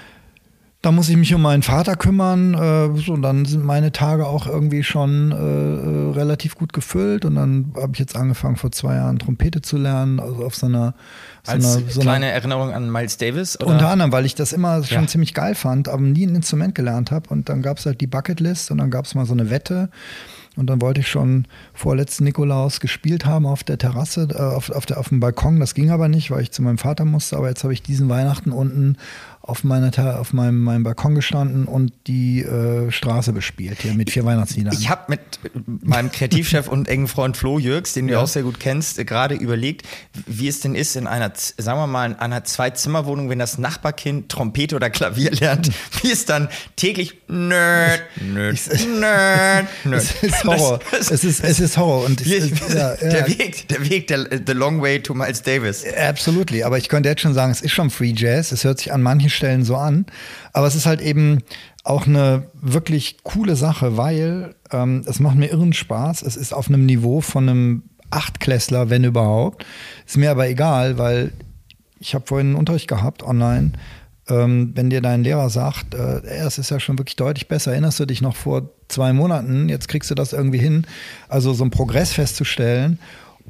da muss ich mich um meinen Vater kümmern. Äh, so, dann sind meine Tage auch irgendwie schon äh, äh relativ gut gefüllt. Und dann habe ich jetzt angefangen, vor zwei Jahren Trompete zu lernen, also auf so einer. So Als einer, so kleine einer, Erinnerung an Miles Davis? Oder? Unter anderem, weil ich das immer schon ja. ziemlich geil fand, aber nie ein Instrument gelernt habe. Und dann gab es halt die Bucketlist und dann gab es mal so eine Wette. Und dann wollte ich schon vorletzten Nikolaus gespielt haben auf der Terrasse, äh, auf, auf, der, auf dem Balkon. Das ging aber nicht, weil ich zu meinem Vater musste. Aber jetzt habe ich diesen Weihnachten unten auf, meiner, auf meinem, meinem Balkon gestanden und die äh, Straße bespielt hier mit vier Weihnachtsliedern. Ich habe mit meinem Kreativchef und engen Freund Flo Jürgs, den du ja. auch sehr gut kennst, äh, gerade überlegt, wie es denn ist in einer, sagen wir mal, in einer Zwei-Zimmer-Wohnung, wenn das Nachbarkind Trompete oder Klavier lernt, wie es dann täglich nerd, nerd, nerd, nerd. Es ist Horror. Das, das, es, ist, es ist Horror. Und ich, ja, der ja. Weg, der Weg, der the long way to Miles Davis. Absolutely. Aber ich könnte jetzt schon sagen, es ist schon Free Jazz. Es hört sich an manchen Stellen so an. Aber es ist halt eben auch eine wirklich coole Sache, weil ähm, es macht mir irren Spaß. Es ist auf einem Niveau von einem Achtklässler, wenn überhaupt. Ist mir aber egal, weil ich habe vorhin einen Unterricht gehabt online. Ähm, wenn dir dein Lehrer sagt, äh, es ist ja schon wirklich deutlich besser, erinnerst du dich noch vor zwei Monaten, jetzt kriegst du das irgendwie hin, also so einen Progress festzustellen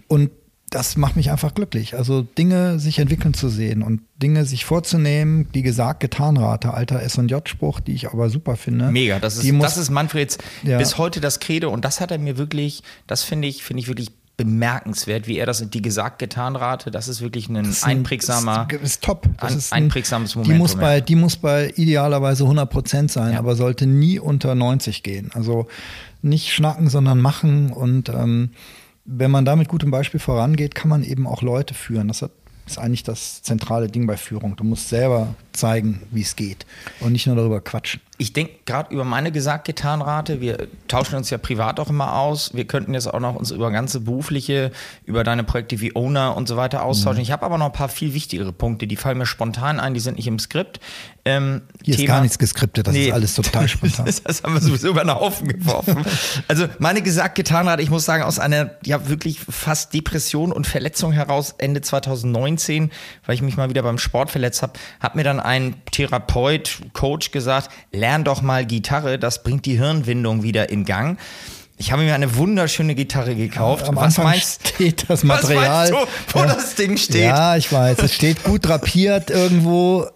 und das macht mich einfach glücklich. Also Dinge sich entwickeln zu sehen und Dinge sich vorzunehmen, die gesagt, getan Rate, alter S&J-Spruch, die ich aber super finde. Mega, das ist, muss, das ist Manfreds ja. bis heute das Credo und das hat er mir wirklich, das finde ich, finde ich wirklich bemerkenswert, wie er das, die gesagt getan Rate, das ist wirklich ein, ist ein einprägsamer, ist, ist top. Das ein, ist ein, einprägsames Moment. Die muss bei, die muss bei idealerweise 100 Prozent sein, ja. aber sollte nie unter 90 gehen. Also nicht schnacken, sondern machen und ähm, wenn man da mit gutem Beispiel vorangeht, kann man eben auch Leute führen. Das ist eigentlich das zentrale Ding bei Führung. Du musst selber zeigen, wie es geht und nicht nur darüber quatschen. Ich denke gerade über meine Gesagt-Getan-Rate. Wir tauschen uns ja privat auch immer aus. Wir könnten jetzt auch noch uns über ganze berufliche, über deine Projekte wie Owner und so weiter austauschen. Mhm. Ich habe aber noch ein paar viel wichtigere Punkte, die fallen mir spontan ein, die sind nicht im Skript. Ähm, Hier Thema, ist gar nichts geskriptet, das nee, ist alles total spontan. das haben wir sowieso über den Haufen geworfen. also meine Gesagt-Getan-Rate, ich muss sagen, aus einer ja wirklich fast Depression und Verletzung heraus Ende 2019 19, weil ich mich mal wieder beim Sport verletzt habe, hat mir dann ein Therapeut, Coach gesagt, lern doch mal Gitarre, das bringt die Hirnwindung wieder in Gang. Ich habe mir eine wunderschöne Gitarre gekauft. Ja, am was Anfang meinst, steht das Material, was du, wo ja. das Ding steht? Ja, ich weiß. Es steht gut drapiert irgendwo.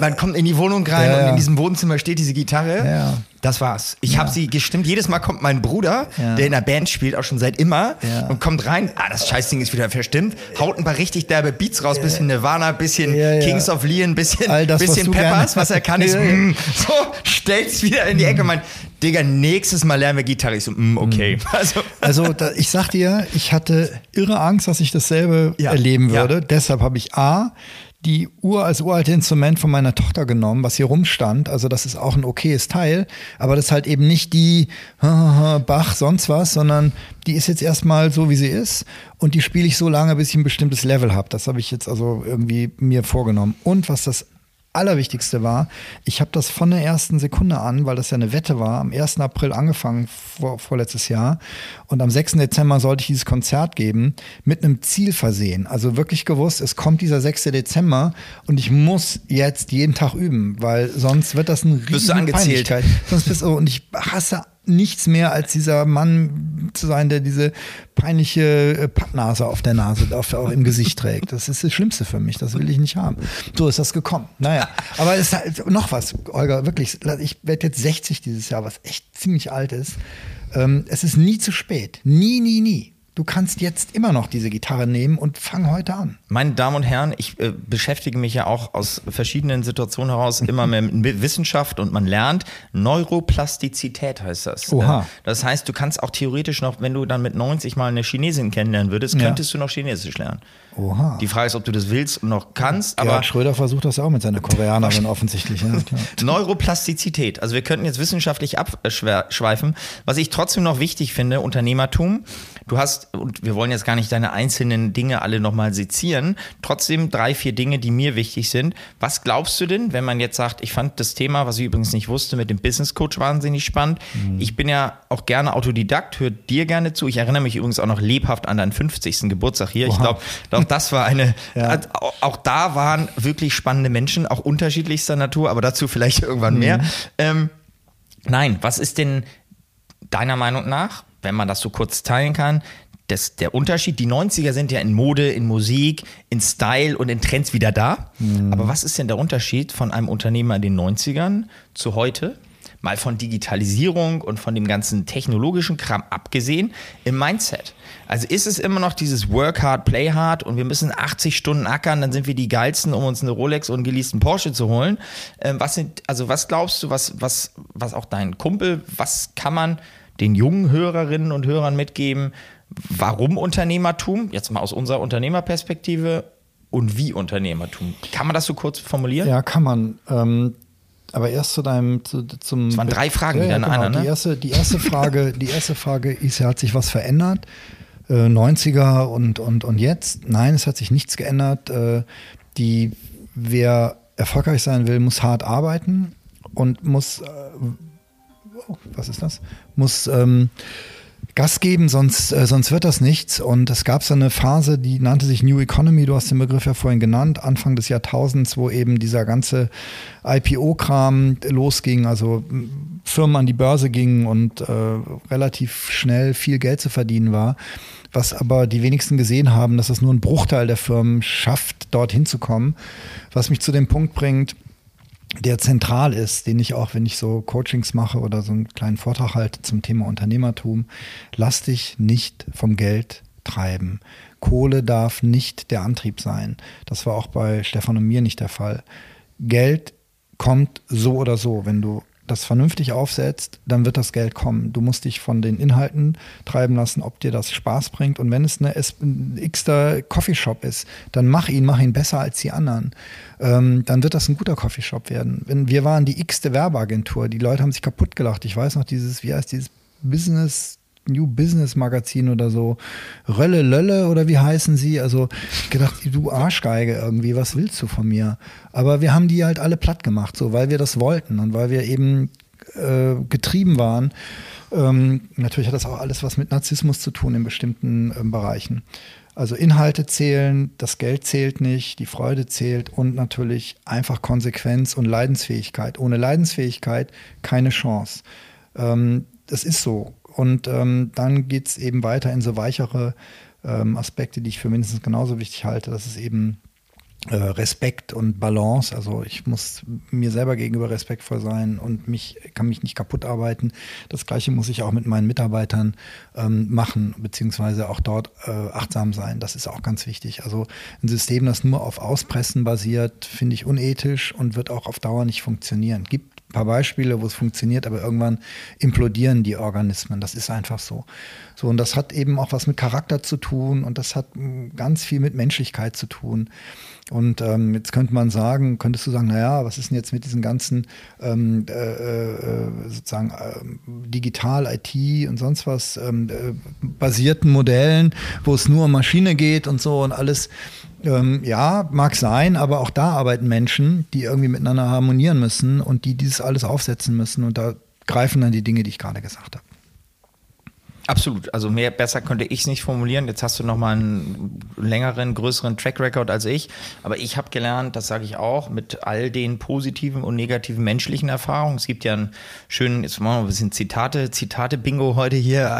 Man kommt in die Wohnung rein ja, und in diesem Wohnzimmer steht diese Gitarre. Ja. Das war's. Ich ja. habe sie gestimmt. Jedes Mal kommt mein Bruder, ja. der in der Band spielt, auch schon seit immer, ja. und kommt rein. Ah, das Scheißding ist wieder verstimmt. Haut ein paar richtig derbe Beats raus. Bisschen Nirvana, bisschen Kings of Leon, bisschen, das, bisschen Peppers. Was er kann, ist mm, so, stellt's wieder in die Ecke. Mein, Digga, nächstes Mal lernen wir Gitarre. Ich so, mm, okay. Mhm. Also, also da, ich sag dir, ich hatte irre Angst, dass ich dasselbe erleben würde. Deshalb habe ich A, die Uhr als uralte Instrument von meiner Tochter genommen, was hier rumstand. Also das ist auch ein okayes Teil, aber das ist halt eben nicht die Bach sonst was, sondern die ist jetzt erstmal so, wie sie ist und die spiele ich so lange, bis ich ein bestimmtes Level habe. Das habe ich jetzt also irgendwie mir vorgenommen. Und was das Allerwichtigste war, ich habe das von der ersten Sekunde an, weil das ja eine Wette war, am 1. April angefangen, vor, vorletztes Jahr. Und am 6. Dezember sollte ich dieses Konzert geben, mit einem Ziel versehen. Also wirklich gewusst, es kommt dieser 6. Dezember und ich muss jetzt jeden Tag üben, weil sonst wird das ein riesen Peinlichkeit. Sonst bist du, und ich hasse nichts mehr als dieser Mann zu sein, der diese peinliche äh, Pappnase auf der Nase, auf, auf, im Gesicht trägt. Das ist das Schlimmste für mich. Das will ich nicht haben. So ist das gekommen. Naja, aber es ist halt noch was, Olga, wirklich. Ich werde jetzt 60 dieses Jahr, was echt ziemlich alt ist. Ähm, es ist nie zu spät. Nie, nie, nie du kannst jetzt immer noch diese Gitarre nehmen und fang heute an. Meine Damen und Herren, ich äh, beschäftige mich ja auch aus verschiedenen Situationen heraus immer mehr mit Wissenschaft und man lernt. Neuroplastizität heißt das. Oha. Äh, das heißt, du kannst auch theoretisch noch, wenn du dann mit 90 mal eine Chinesin kennenlernen würdest, könntest ja. du noch Chinesisch lernen. Oha. Die Frage ist, ob du das willst und noch kannst. Aber Schröder versucht das auch mit seiner Koreanerin offensichtlich. Ja, Neuroplastizität. Also wir könnten jetzt wissenschaftlich abschweifen. Was ich trotzdem noch wichtig finde, Unternehmertum. Du hast, und wir wollen jetzt gar nicht deine einzelnen Dinge alle nochmal sezieren, trotzdem drei, vier Dinge, die mir wichtig sind. Was glaubst du denn, wenn man jetzt sagt, ich fand das Thema, was ich übrigens nicht wusste, mit dem Business Coach wahnsinnig spannend. Mhm. Ich bin ja auch gerne Autodidakt, höre dir gerne zu. Ich erinnere mich übrigens auch noch lebhaft an deinen 50. Geburtstag hier. Oha. Ich glaube, glaub, das war eine, ja. auch da waren wirklich spannende Menschen, auch unterschiedlichster Natur, aber dazu vielleicht irgendwann mhm. mehr. Ähm, nein, was ist denn deiner Meinung nach wenn man das so kurz teilen kann, das, der Unterschied, die 90er sind ja in Mode, in Musik, in Style und in Trends wieder da. Mhm. Aber was ist denn der Unterschied von einem Unternehmer in den 90ern zu heute? Mal von Digitalisierung und von dem ganzen technologischen Kram abgesehen, im Mindset. Also ist es immer noch dieses Work hard, play hard und wir müssen 80 Stunden ackern, dann sind wir die geilsten, um uns eine Rolex und einen geleasten Porsche zu holen. Ähm, was sind, also was glaubst du, was, was, was auch dein Kumpel, was kann man den jungen Hörerinnen und Hörern mitgeben, warum Unternehmertum, jetzt mal aus unserer Unternehmerperspektive und wie Unternehmertum. Kann man das so kurz formulieren? Ja, kann man. Ähm, aber erst zu deinem zu, zum. Es waren drei Fragen ja, wieder ja, genau. einer, ne? Die erste, die erste Frage, die erste Frage ist, hat sich was verändert? Äh, 90er und, und, und jetzt? Nein, es hat sich nichts geändert. Äh, die, wer erfolgreich sein will, muss hart arbeiten und muss äh, was ist das? Muss ähm, Gas geben, sonst, äh, sonst wird das nichts. Und es gab so eine Phase, die nannte sich New Economy, du hast den Begriff ja vorhin genannt, Anfang des Jahrtausends, wo eben dieser ganze IPO-Kram losging, also Firmen an die Börse gingen und äh, relativ schnell viel Geld zu verdienen war. Was aber die wenigsten gesehen haben, dass es nur ein Bruchteil der Firmen schafft, dorthin zu kommen. Was mich zu dem Punkt bringt, der zentral ist, den ich auch, wenn ich so Coachings mache oder so einen kleinen Vortrag halte zum Thema Unternehmertum, lass dich nicht vom Geld treiben. Kohle darf nicht der Antrieb sein. Das war auch bei Stefan und mir nicht der Fall. Geld kommt so oder so. Wenn du das vernünftig aufsetzt, dann wird das Geld kommen. Du musst dich von den Inhalten treiben lassen, ob dir das Spaß bringt. Und wenn es eine, ein x-ter Coffeeshop ist, dann mach ihn, mach ihn besser als die anderen. Ähm, dann wird das ein guter Coffeeshop werden. Wenn, wir waren die x-te Werbeagentur. Die Leute haben sich kaputt gelacht. Ich weiß noch dieses, wie heißt dieses Business New Business Magazin oder so. Rölle Lölle oder wie heißen sie? Also gedacht, du Arschgeige irgendwie, was willst du von mir? Aber wir haben die halt alle platt gemacht, so weil wir das wollten und weil wir eben äh, getrieben waren. Ähm, natürlich hat das auch alles was mit Narzissmus zu tun in bestimmten ähm, Bereichen. Also Inhalte zählen, das Geld zählt nicht, die Freude zählt und natürlich einfach Konsequenz und Leidensfähigkeit. Ohne Leidensfähigkeit keine Chance. Ähm, das ist so. Und ähm, dann geht es eben weiter in so weichere ähm, Aspekte, die ich für mindestens genauso wichtig halte. Das ist eben äh, Respekt und Balance. Also ich muss mir selber gegenüber respektvoll sein und mich kann mich nicht kaputt arbeiten. Das gleiche muss ich auch mit meinen Mitarbeitern ähm, machen, beziehungsweise auch dort äh, achtsam sein. Das ist auch ganz wichtig. Also ein System, das nur auf Auspressen basiert, finde ich unethisch und wird auch auf Dauer nicht funktionieren. Gibt paar Beispiele, wo es funktioniert, aber irgendwann implodieren die Organismen. Das ist einfach so. So, und das hat eben auch was mit Charakter zu tun und das hat mm, ganz viel mit Menschlichkeit zu tun. Und ähm, jetzt könnte man sagen, könntest du sagen, naja, was ist denn jetzt mit diesen ganzen ähm, äh, äh, sozusagen äh, digital, IT und sonst was ähm, äh, basierten Modellen, wo es nur um Maschine geht und so und alles. Ähm, ja, mag sein, aber auch da arbeiten Menschen, die irgendwie miteinander harmonieren müssen und die dieses alles aufsetzen müssen. Und da greifen dann die Dinge, die ich gerade gesagt habe. Absolut. Also mehr besser könnte ich es nicht formulieren. Jetzt hast du noch mal einen längeren, größeren Track Record als ich. Aber ich habe gelernt, das sage ich auch, mit all den positiven und negativen menschlichen Erfahrungen. Es gibt ja einen schönen, jetzt machen wir ein bisschen Zitate, Zitate-Bingo heute hier.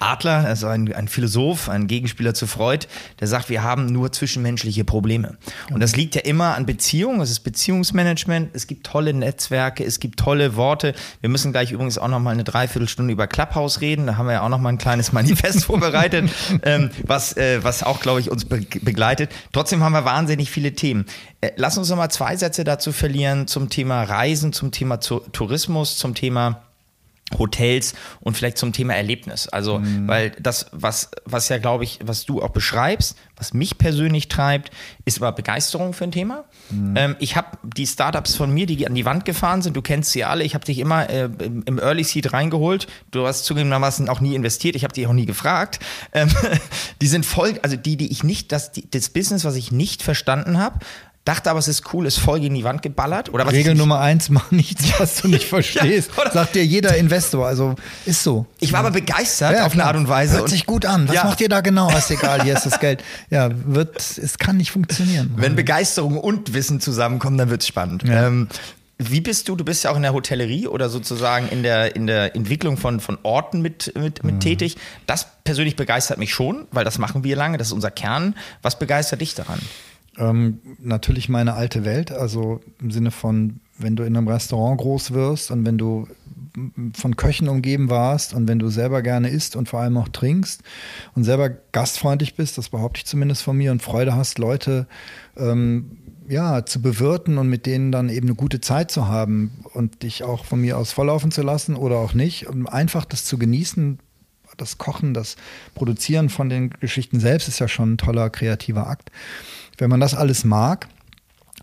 Adler, also ein, ein Philosoph, ein Gegenspieler zu Freud, der sagt, wir haben nur zwischenmenschliche Probleme. Und das liegt ja immer an Beziehungen. Es ist Beziehungsmanagement. Es gibt tolle Netzwerke. Es gibt tolle Worte. Wir müssen gleich übrigens auch noch mal eine Dreiviertelstunde über Clubhouse reden. Da haben wir ja auch noch noch mal ein kleines Manifest vorbereitet, ähm, was, äh, was auch, glaube ich, uns be begleitet. Trotzdem haben wir wahnsinnig viele Themen. Äh, lass uns noch mal zwei Sätze dazu verlieren zum Thema Reisen, zum Thema Tourismus, zum Thema Hotels und vielleicht zum Thema Erlebnis. Also, mhm. weil das, was, was ja, glaube ich, was du auch beschreibst, was mich persönlich treibt, ist aber Begeisterung für ein Thema. Mhm. Ähm, ich habe die Startups von mir, die an die Wand gefahren sind, du kennst sie alle, ich habe dich immer äh, im Early Seed reingeholt. Du hast zugegebenermaßen auch nie investiert, ich habe dich auch nie gefragt. Ähm, die sind voll, also die, die ich nicht, das, die, das Business, was ich nicht verstanden habe, dachte aber, es ist cool, ist voll gegen die Wand geballert. Oder was Regel Nummer eins, mach nichts, was du nicht verstehst. ja, Sagt dir jeder Investor. Also ist so. Ich war aber begeistert ja, auf eine Art und Weise. Hört sich gut an. Was ja. macht ihr da genau? Ist egal, hier ist das Geld. Ja, wird, es kann nicht funktionieren. Wenn Begeisterung und Wissen zusammenkommen, dann wird es spannend. Ähm, wie bist du? Du bist ja auch in der Hotellerie oder sozusagen in der, in der Entwicklung von, von Orten mit, mit, mit mhm. tätig. Das persönlich begeistert mich schon, weil das machen wir lange, das ist unser Kern. Was begeistert dich daran? Ähm, natürlich meine alte Welt, also im Sinne von, wenn du in einem Restaurant groß wirst und wenn du von Köchen umgeben warst und wenn du selber gerne isst und vor allem auch trinkst und selber gastfreundlich bist, das behaupte ich zumindest von mir und Freude hast, Leute ähm, ja, zu bewirten und mit denen dann eben eine gute Zeit zu haben und dich auch von mir aus volllaufen zu lassen oder auch nicht, um einfach das zu genießen, das Kochen, das Produzieren von den Geschichten selbst ist ja schon ein toller kreativer Akt. Wenn man das alles mag,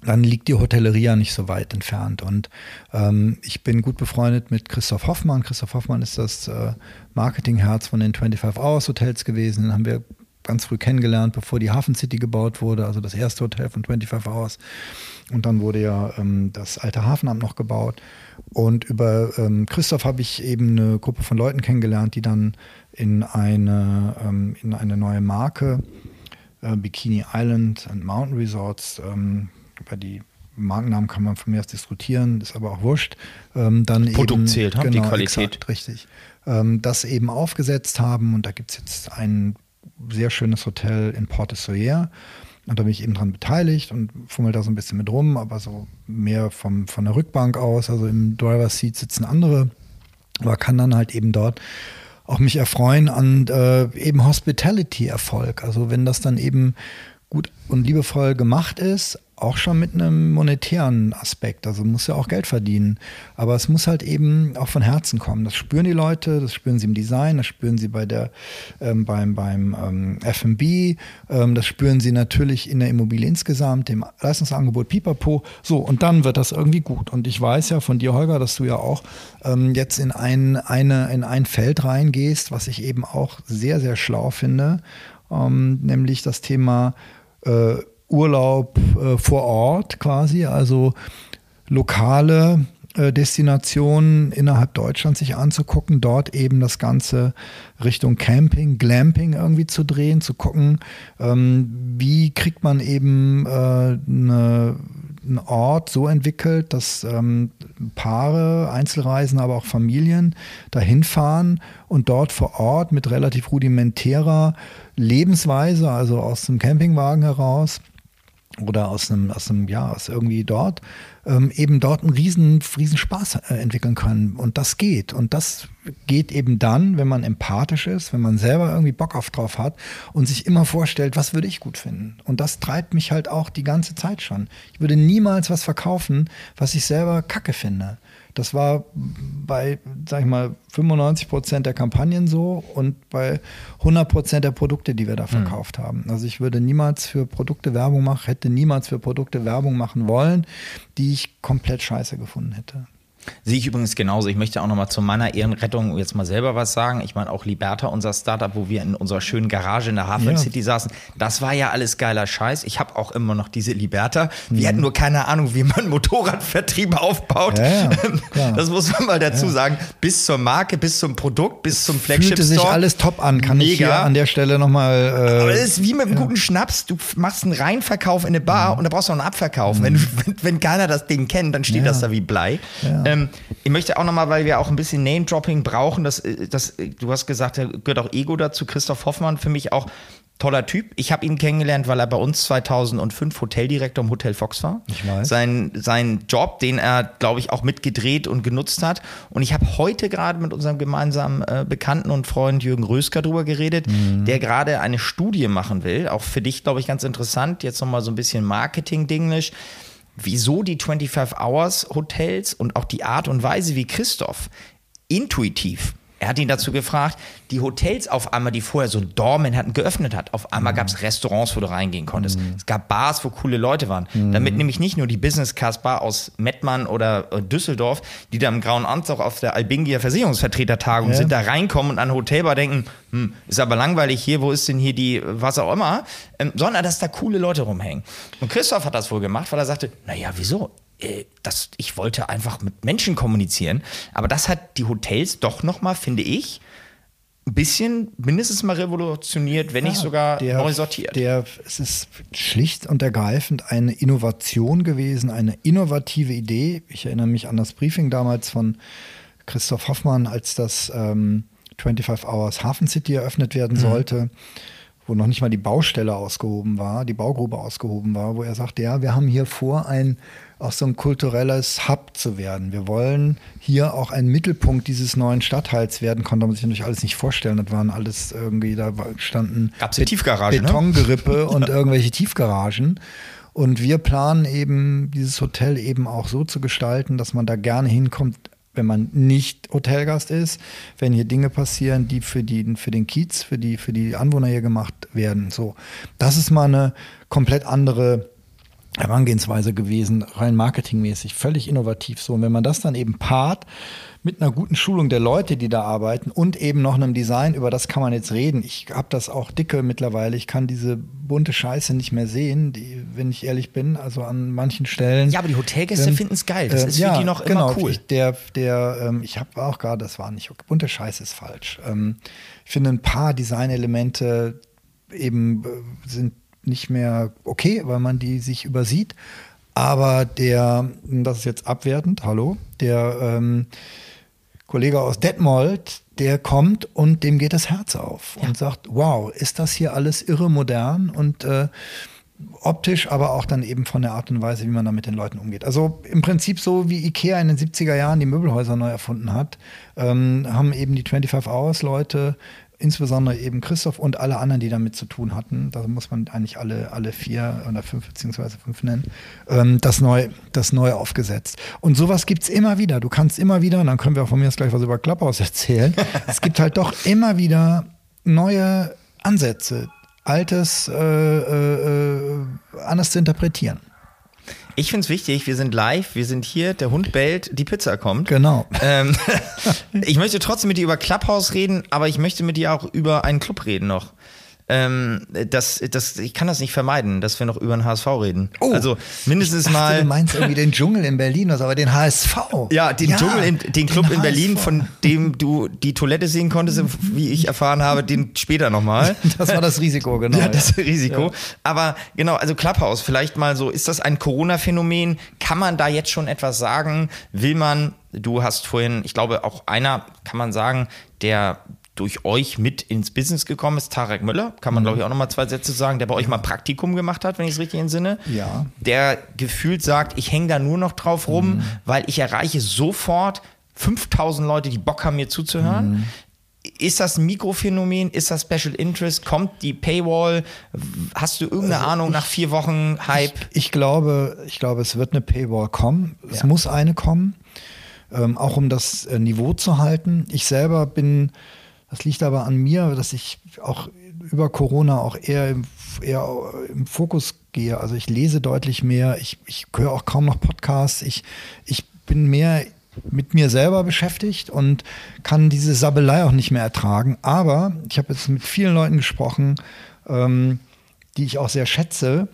dann liegt die Hotellerie ja nicht so weit entfernt. Und ähm, ich bin gut befreundet mit Christoph Hoffmann. Christoph Hoffmann ist das äh, Marketingherz von den 25 Hours Hotels gewesen. Den haben wir ganz früh kennengelernt, bevor die Hafen City gebaut wurde, also das erste Hotel von 25 Hours. Und dann wurde ja ähm, das alte Hafenamt noch gebaut. Und über ähm, Christoph habe ich eben eine Gruppe von Leuten kennengelernt, die dann in eine, ähm, in eine neue Marke äh, Bikini Island and Mountain Resorts. Ähm, über die Markennamen kann man von mir aus diskutieren, ist aber auch wurscht. Ähm, dann Produkt eben, zählt, genau, die Qualität. Exakt, richtig. Ähm, das eben aufgesetzt haben und da gibt es jetzt ein sehr schönes Hotel in Porte Soyer. Und da bin ich eben dran beteiligt und fummel da so ein bisschen mit rum, aber so mehr vom, von der Rückbank aus, also im Driver Seat sitzen andere, aber kann dann halt eben dort auch mich erfreuen an äh, eben Hospitality-Erfolg. Also wenn das dann eben gut und liebevoll gemacht ist, auch schon mit einem monetären Aspekt. Also muss ja auch Geld verdienen. Aber es muss halt eben auch von Herzen kommen. Das spüren die Leute, das spüren sie im Design, das spüren sie bei der, ähm, beim, beim ähm, FB, ähm, das spüren sie natürlich in der Immobilie insgesamt, dem Leistungsangebot Pipapo. So, und dann wird das irgendwie gut. Und ich weiß ja von dir, Holger, dass du ja auch ähm, jetzt in ein, eine, in ein Feld reingehst, was ich eben auch sehr, sehr schlau finde, ähm, nämlich das Thema äh, Urlaub äh, vor Ort quasi, also lokale äh, Destinationen innerhalb Deutschlands sich anzugucken, dort eben das Ganze Richtung Camping, Glamping irgendwie zu drehen, zu gucken, ähm, wie kriegt man eben äh, eine einen Ort so entwickelt, dass ähm, Paare, Einzelreisen, aber auch Familien dahin fahren und dort vor Ort mit relativ rudimentärer Lebensweise, also aus dem Campingwagen heraus, oder aus einem, aus einem, ja, aus irgendwie dort, ähm, eben dort einen riesen, riesen Spaß äh, entwickeln können. Und das geht. Und das geht eben dann, wenn man empathisch ist, wenn man selber irgendwie Bock auf drauf hat und sich immer vorstellt, was würde ich gut finden. Und das treibt mich halt auch die ganze Zeit schon. Ich würde niemals was verkaufen, was ich selber kacke finde. Das war bei, sag ich mal, 95 Prozent der Kampagnen so und bei 100 Prozent der Produkte, die wir da hm. verkauft mhm. haben. Also ich würde niemals für Produkte Werbung machen, hätte niemals für Produkte Werbung machen wollen, die ich komplett scheiße gefunden hätte. Sehe ich übrigens genauso. Ich möchte auch nochmal zu meiner Ehrenrettung jetzt mal selber was sagen. Ich meine, auch Liberta, unser Startup, wo wir in unserer schönen Garage in der Hafen ja. City saßen, das war ja alles geiler Scheiß. Ich habe auch immer noch diese Liberta. Wir mhm. hatten nur keine Ahnung, wie man Motorradvertrieb aufbaut. Ja, ja, das muss man mal dazu sagen. Bis zur Marke, bis zum Produkt, bis zum Flagship Fühlte sich alles top an, kann Mega. ich hier an der Stelle nochmal. Äh, Aber das ist wie mit einem guten Schnaps. Du machst einen Reinverkauf in eine Bar mhm. und da brauchst du noch einen Abverkauf. Mhm. Wenn, wenn, wenn, keiner das Ding kennt, dann steht das da wie Blei. Ähm, ich möchte auch nochmal, weil wir auch ein bisschen Name-Dropping brauchen, das, äh, das, äh, du hast gesagt, da gehört auch Ego dazu. Christoph Hoffmann für mich auch toller Typ. Ich habe ihn kennengelernt, weil er bei uns 2005 Hoteldirektor im Hotel Fox war. Ich weiß. Sein, sein Job, den er, glaube ich, auch mitgedreht und genutzt hat. Und ich habe heute gerade mit unserem gemeinsamen äh, Bekannten und Freund Jürgen Rösker drüber geredet, mhm. der gerade eine Studie machen will. Auch für dich, glaube ich, ganz interessant. Jetzt nochmal so ein bisschen Marketing-dinglisch wieso die 25 Hours Hotels und auch die Art und Weise, wie Christoph intuitiv er hat ihn dazu gefragt, die Hotels auf einmal, die vorher so ein Dormen hatten, geöffnet hat. Auf einmal mhm. gab es Restaurants, wo du reingehen konntest. Mhm. Es gab Bars, wo coole Leute waren. Mhm. Damit nämlich nicht nur die Business Class Bar aus Mettmann oder äh, Düsseldorf, die da im grauen Anzug auf der Albingia Versicherungsvertretertagung ja. sind, da reinkommen und an Hotelbar denken, hm, ist aber langweilig hier, wo ist denn hier die, was auch immer, ähm, sondern dass da coole Leute rumhängen. Und Christoph hat das wohl gemacht, weil er sagte, naja, wieso? Äh, das, ich wollte einfach mit Menschen kommunizieren. Aber das hat die Hotels doch nochmal, finde ich, ein bisschen mindestens mal revolutioniert, wenn ja, nicht sogar der, neu sortiert. Der, es ist schlicht und ergreifend eine Innovation gewesen, eine innovative Idee. Ich erinnere mich an das Briefing damals von Christoph Hoffmann, als das ähm, 25 Hours Hafen City eröffnet werden mhm. sollte wo noch nicht mal die Baustelle ausgehoben war, die Baugrube ausgehoben war, wo er sagte, ja, wir haben hier vor, ein auch so ein kulturelles Hub zu werden. Wir wollen hier auch ein Mittelpunkt dieses neuen Stadtteils werden. Konnte man sich natürlich alles nicht vorstellen. Das waren alles irgendwie, da standen Gab's Be Tiefgarage, ne? Betongerippe ne? und irgendwelche Tiefgaragen. Und wir planen eben, dieses Hotel eben auch so zu gestalten, dass man da gerne hinkommt, wenn man nicht Hotelgast ist, wenn hier Dinge passieren, die für, die, für den Kiez, für die, für die Anwohner hier gemacht werden. So, das ist mal eine komplett andere Herangehensweise gewesen, rein marketingmäßig, völlig innovativ so. Und wenn man das dann eben paart mit einer guten Schulung der Leute, die da arbeiten und eben noch einem Design, über das kann man jetzt reden. Ich habe das auch dicke mittlerweile. Ich kann diese bunte Scheiße nicht mehr sehen, die, wenn ich ehrlich bin. Also an manchen Stellen. Ja, aber die Hotelgäste finden es geil. Das äh, ist ja, für die noch genau, immer cool. Ich, der, der, ähm, ich habe auch gerade, das war nicht bunte Scheiße ist falsch. Ähm, ich finde ein paar Designelemente eben äh, sind nicht mehr okay, weil man die sich übersieht. Aber der, das ist jetzt abwertend, hallo, der ähm, Kollege aus Detmold, der kommt und dem geht das Herz auf ja. und sagt, wow, ist das hier alles irre modern und äh, optisch, aber auch dann eben von der Art und Weise, wie man da mit den Leuten umgeht. Also im Prinzip so wie Ikea in den 70er Jahren die Möbelhäuser neu erfunden hat, ähm, haben eben die 25 Hours Leute insbesondere eben Christoph und alle anderen, die damit zu tun hatten, da muss man eigentlich alle, alle vier oder fünf beziehungsweise fünf nennen, ähm, das, neu, das neu aufgesetzt. Und sowas gibt es immer wieder. Du kannst immer wieder, und dann können wir auch von mir jetzt gleich was über Clubhouse erzählen, es gibt halt doch immer wieder neue Ansätze, Altes äh, äh, äh anders zu interpretieren. Ich finde es wichtig, wir sind live, wir sind hier, der Hund bellt, die Pizza kommt. Genau. Ähm, ich möchte trotzdem mit dir über Clubhouse reden, aber ich möchte mit dir auch über einen Club reden noch. Ähm, das, das, ich kann das nicht vermeiden, dass wir noch über den HSV reden. Oh, also mindestens dachte, mal. Du meinst irgendwie den Dschungel in Berlin, also aber den HSV. Ja, den Dschungel, in, den Club in Berlin, HSV. von dem du die Toilette sehen konntest, wie ich erfahren habe, den später nochmal. Das war das Risiko, genau. Ja, das Risiko. Aber genau, also Clubhouse, vielleicht mal so, ist das ein Corona-Phänomen? Kann man da jetzt schon etwas sagen? Will man, du hast vorhin, ich glaube, auch einer, kann man sagen, der durch euch mit ins Business gekommen ist, Tarek Müller, kann man Mhm. glaube ich auch nochmal zwei Sätze sagen, der bei euch mal Praktikum gemacht hat, wenn ich es richtig entsinne. Ja. Der gefühlt sagt, ich hänge da nur noch drauf rum, Mhm. weil ich erreiche sofort 5000 Leute, die Bock haben, mir zuzuhören. Mhm. Ist das ein Mikrophänomen? Ist das Special Interest? Kommt die Paywall? Hast du irgendeine Also Ahnung nach vier Wochen Hype? Ich glaube, ich glaube, es wird eine Paywall kommen. Es Ja. muss eine kommen, ähm, auch um das äh, Niveau zu halten. Ich selber bin, das liegt aber an mir, dass ich auch über Corona auch eher im, eher im Fokus gehe. Also ich lese deutlich mehr, ich, ich höre auch kaum noch Podcasts. Ich, ich bin mehr mit mir selber beschäftigt und kann diese Sabbelei auch nicht mehr ertragen. Aber ich habe jetzt mit vielen Leuten gesprochen, ähm, die ich auch sehr schätze,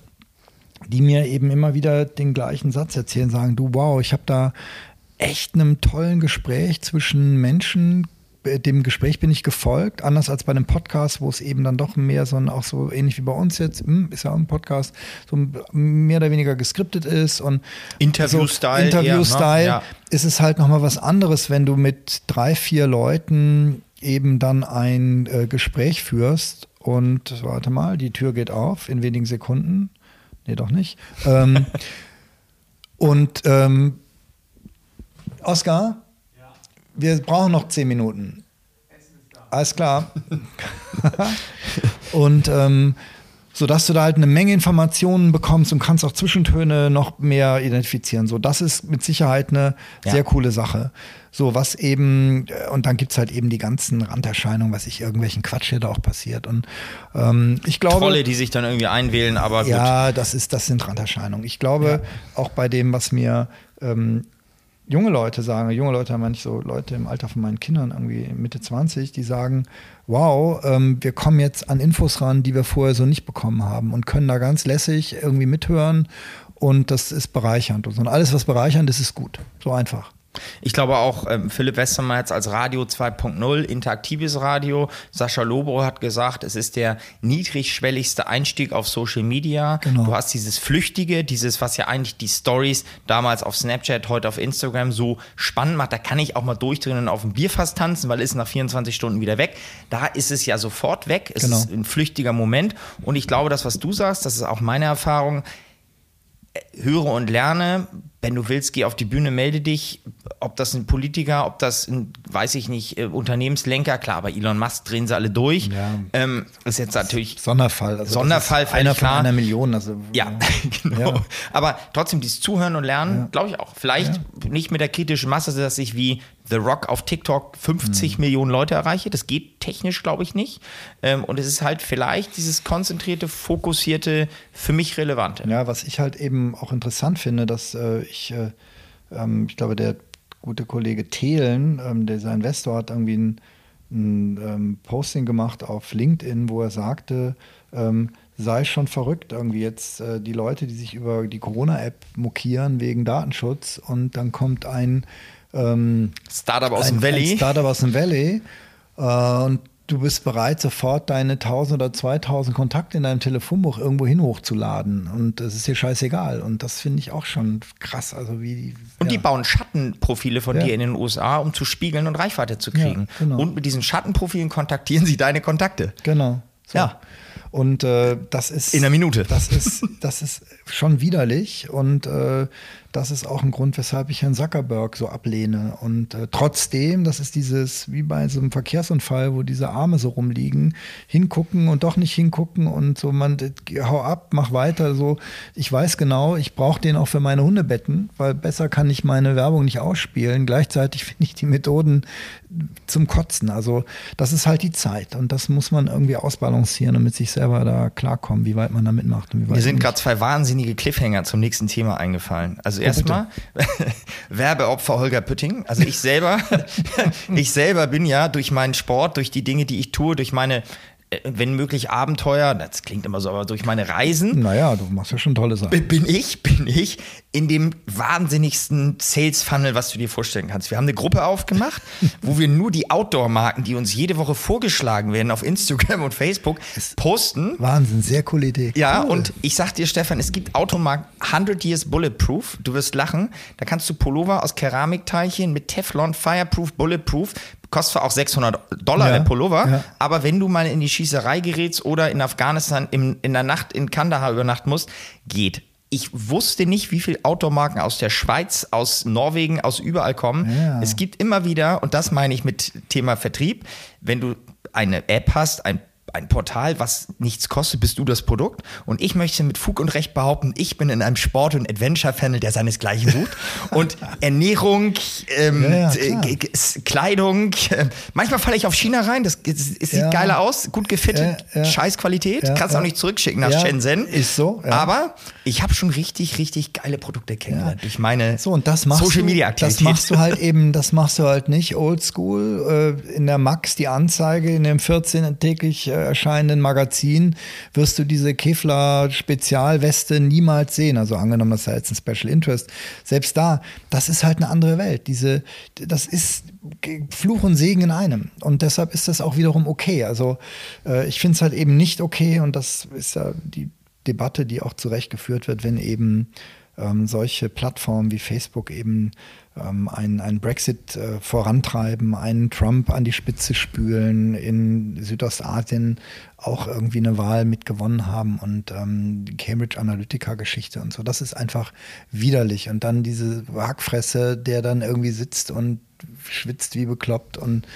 die mir eben immer wieder den gleichen Satz erzählen, sagen, du, wow, ich habe da echt einem tollen Gespräch zwischen Menschen, dem Gespräch bin ich gefolgt, anders als bei einem Podcast, wo es eben dann doch mehr so ein, auch so ähnlich wie bei uns jetzt, hm, ist ja auch ein Podcast, so mehr oder weniger geskriptet ist und Interview-Style so Interview-Style eher, ne? Ja. ist es halt nochmal was anderes, wenn du mit drei, vier Leuten eben dann ein äh, Gespräch führst und warte mal, die Tür geht auf in wenigen Sekunden. Nee, doch nicht. Ähm, und ähm, Oskar, wir brauchen noch zehn Minuten. Alles klar. und ähm, so dass du da halt eine Menge Informationen bekommst und kannst auch Zwischentöne noch mehr identifizieren. So, das ist mit Sicherheit eine Ja. sehr coole Sache. So, was eben, äh, und dann gibt's halt eben die ganzen Randerscheinungen, was ich irgendwelchen Quatsch hier da auch passiert. Und ähm, ich glaube. Trolle, die sich dann irgendwie einwählen, aber gut. Ja, das ist, das sind Randerscheinungen. Ich glaube, auch bei dem, was mir ähm, junge Leute sagen, junge Leute haben manchmal so Leute im Alter von meinen Kindern, irgendwie Mitte 20, die sagen, wow, ähm, wir kommen jetzt an Infos ran, die wir vorher so nicht bekommen haben und können da ganz lässig irgendwie mithören und das ist bereichernd. Und. Und alles, was bereichernd ist, ist gut. So einfach. Ich glaube auch, ähm, Philipp Westermeier als Radio 2.0, interaktives Radio. Sascha Lobo hat gesagt, es ist der niedrigschwelligste Einstieg auf Social Media. Genau. Du hast dieses Flüchtige, dieses, was ja eigentlich die Stories damals auf Snapchat, heute auf Instagram so spannend macht. Da kann ich auch mal durchdrehen und auf dem Bierfass tanzen, weil es ist nach 24 Stunden wieder weg. Da ist es ja sofort weg. Es Genau. ist ein flüchtiger Moment. Und ich glaube, das, was du sagst, das ist auch meine Erfahrung höre und lerne. Wenn du willst, geh auf die Bühne, melde dich. Ob das ein Politiker, ob das ein, weiß ich nicht, äh, Unternehmenslenker, klar, bei Elon Musk drehen sie alle durch. Ja. Ähm, ist jetzt natürlich Sonderfall. Also Sonderfall, einer von klar. einer Million. Also, ja, genau. Ja. Aber trotzdem, dieses Zuhören und Lernen, glaube ich auch. Vielleicht nicht mit der kritischen Masse, dass ich wie The Rock auf TikTok 50 Mhm. Millionen Leute erreiche. Das geht technisch, glaube ich, nicht. Ähm, und es ist halt vielleicht dieses konzentrierte, fokussierte, für mich relevante. Ja, was ich halt eben auch interessant finde, dass äh, ich, äh, ähm, ich glaube, der gute Kollege Thelen, ähm, dieser Investor, hat irgendwie ein, ein ähm, Posting gemacht auf LinkedIn, wo er sagte, ähm, sei schon verrückt irgendwie jetzt äh, die Leute, die sich über die Corona-App mokieren wegen Datenschutz und dann kommt ein ähm, Startup aus ein, dem Valley. Ein Startup aus dem Valley. Äh, und du bist bereit, sofort deine 1000 oder 2000 Kontakte in deinem Telefonbuch irgendwo hin hochzuladen. Und das ist dir scheißegal. Und das finde ich auch schon krass. Also wie die, Und die ja. bauen Schattenprofile von Ja. dir in den USA, um zu spiegeln und Reichweite zu kriegen. Ja, genau. Und mit diesen Schattenprofilen kontaktieren sie deine Kontakte. Genau. So. Ja. Und äh, das ist. In einer Minute. Das ist, das ist schon widerlich. Und äh, das ist auch ein Grund, weshalb ich Herrn Zuckerberg so ablehne. Und äh, trotzdem, das ist dieses, wie bei so einem Verkehrsunfall, wo diese Arme so rumliegen, hingucken und doch nicht hingucken und so, man, äh, hau ab, mach weiter. So, ich weiß genau, ich brauche den auch für meine Hundebetten, weil besser kann ich meine Werbung nicht ausspielen. Gleichzeitig finde ich die Methoden zum Kotzen. Also, das ist halt die Zeit. Und das muss man irgendwie ausbalancieren und mit sich selber da klarkommen, wie weit man da mitmacht. Und wie weit Mir sind gerade zwei wahnsinnige Cliffhanger zum nächsten Thema eingefallen. Also erstmal Werbeopfer Holger Pütting. Also ich selber, ich selber bin ja durch meinen Sport, durch die Dinge, die ich tue, durch meine wenn möglich Abenteuer, das klingt immer so, aber durch meine Reisen. Naja, du machst ja schon tolle Sachen. Bin ich, bin ich in dem wahnsinnigsten Sales Funnel, was du dir vorstellen kannst. Wir haben eine Gruppe aufgemacht, wo wir nur die Outdoor-Marken, die uns jede Woche vorgeschlagen werden auf Instagram und Facebook, posten. Wahnsinn, sehr coole Idee. Ja, cool. und ich sag dir, Stefan, es gibt Automarken 100 Years Bulletproof. Du wirst lachen. Da kannst du Pullover aus Keramikteilchen mit Teflon, Fireproof, Bulletproof kostet zwar auch 600 Dollar ja, der Pullover, ja. aber wenn du mal in die Schießerei gerätst oder in Afghanistan im, in der Nacht in Kandahar übernachten musst, geht. Ich wusste nicht, wie viele Automarken aus der Schweiz, aus Norwegen, aus überall kommen. Ja. Es gibt immer wieder, und das meine ich mit Thema Vertrieb, wenn du eine App hast, ein ein Portal, was nichts kostet, bist du das Produkt. Und ich möchte mit Fug und Recht behaupten, ich bin in einem Sport- und Adventure-Funnel, der seinesgleichen sucht. und Ernährung, ähm, ja, ja, Kleidung, äh, manchmal falle ich auf China rein, das, es, es sieht ja. geiler aus, gut gefittet, Scheißqualität, kannst auch nicht zurückschicken nach Shenzhen. Ist so. Aber ich habe schon richtig, richtig geile Produkte kennengelernt durch meine so, und das machst Social Media Aktivität. Das machst du halt eben, das machst du halt nicht oldschool. Äh, in der Max die Anzeige in dem 14 täglich äh, erscheinenden Magazin wirst du diese Kevlar-Spezialweste niemals sehen. Also angenommen, das ist jetzt ein Special Interest. Selbst da, das ist halt eine andere Welt. Diese, das ist Fluch und Segen in einem. Und deshalb ist das auch wiederum okay. Also äh, ich finde es halt eben nicht okay und das ist ja die Debatte, die auch zurechtgeführt wird, wenn eben ähm, solche Plattformen wie Facebook eben ähm, einen, einen Brexit äh, vorantreiben, einen Trump an die Spitze spülen, in Südostasien auch irgendwie eine Wahl mitgewonnen haben und ähm, die Cambridge Analytica-Geschichte und so. Das ist einfach widerlich. Und dann diese Hackfresse, der dann irgendwie sitzt und schwitzt wie bekloppt und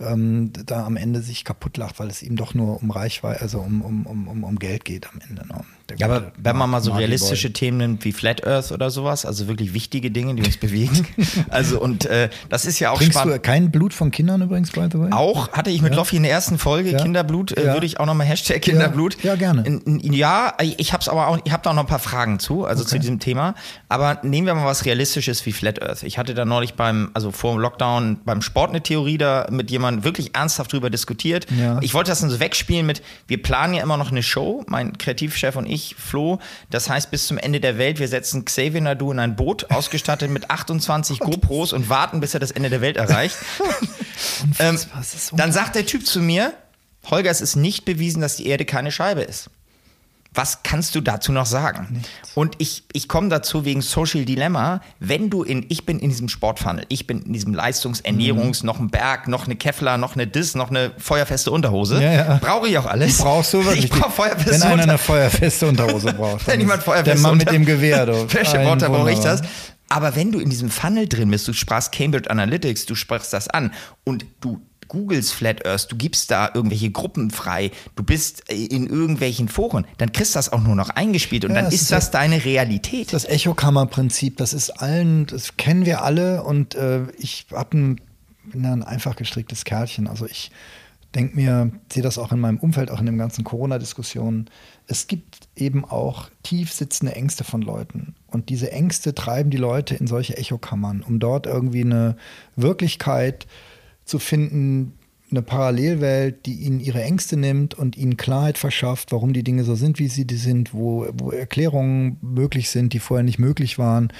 ähm, da am Ende sich kaputt lacht, weil es ihm doch nur um Reichweite, also um, um, um, um Geld geht am Ende. Ne? Ja, aber wenn man mal so realistische Boy. Themen nimmt wie Flat Earth oder sowas, also wirklich wichtige Dinge, die uns bewegen. also und äh, das ist ja auch Trinkst spannend. du kein Blut von Kindern übrigens, by the way? Auch hatte ich mit ja. Loffi in der ersten Folge, ja. Kinderblut, äh, ja. würde ich auch nochmal Hashtag Kinderblut. Ja, gerne. In, in, ja, ich habe aber auch, ich habe da auch noch ein paar Fragen zu, also okay. zu diesem Thema. Aber nehmen wir mal was Realistisches wie Flat Earth. Ich hatte da neulich beim, also vor dem Lockdown beim Sport eine Theorie da mit jemandem wirklich ernsthaft drüber diskutiert. Ich wollte das dann so wegspielen mit, wir planen ja immer noch eine Show, mein Kreativchef und ich, Flo, das heißt, bis zum Ende der Welt, wir setzen Xavier Nadu in ein Boot, ausgestattet mit 28 GoPros und warten, bis er das Ende der Welt erreicht. ähm, dann sagt der Typ zu mir, Holger, es ist nicht bewiesen, dass die Erde keine Scheibe ist. Was kannst du dazu noch sagen? Nichts. Und ich, ich komme dazu wegen Social Dilemma. Wenn du in, ich bin in diesem Sportfunnel, ich bin in diesem Leistungsernährungs, mhm. noch ein Berg, noch eine Kevlar, noch eine Dis, noch eine feuerfeste Unterhose. Ja, ja. Brauche ich auch alles. Brauchst du wirklich. Ich brauche feuerfeste Wenn einer eine feuerfeste Unterhose braucht. wenn jemand feuerfeste Der Mann mit dem Gewehr, Worte brauche ich das? Aber wenn du in diesem Funnel drin bist, du sprachst Cambridge Analytics, du sprachst das an und du googelst Flat Earth, du gibst da irgendwelche Gruppen frei, du bist in irgendwelchen Foren, dann kriegst du das auch nur noch eingespielt und ja, dann ist das deine Realität. Das Echokammerprinzip, das ist allen, das kennen wir alle und äh, ich hab ein, bin ein einfach gestricktes Kerlchen. Also ich denke mir, sehe das auch in meinem Umfeld, auch in den ganzen Corona-Diskussionen. Es gibt eben auch tief sitzende Ängste von Leuten. Und diese Ängste treiben die Leute in solche Echokammern, um dort irgendwie eine Wirklichkeit äh, zu finden, eine Parallelwelt, die ihnen ihre Ängste nimmt und ihnen Klarheit verschafft, warum die Dinge so sind, wie sie sind, wo, wo Erklärungen möglich sind, die vorher nicht möglich waren.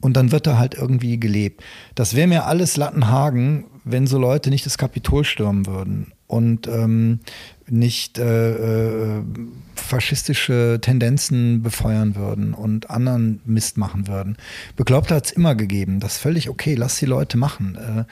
Und dann wird da halt irgendwie gelebt. Das wäre mir alles Lattenhagen, wenn so Leute nicht das Kapitol stürmen würden und ähm, nicht äh, äh, faschistische Tendenzen befeuern würden und anderen Mist machen würden. Bekloppte hat es immer gegeben. Das ist völlig okay. Lass die Leute machen. Äh,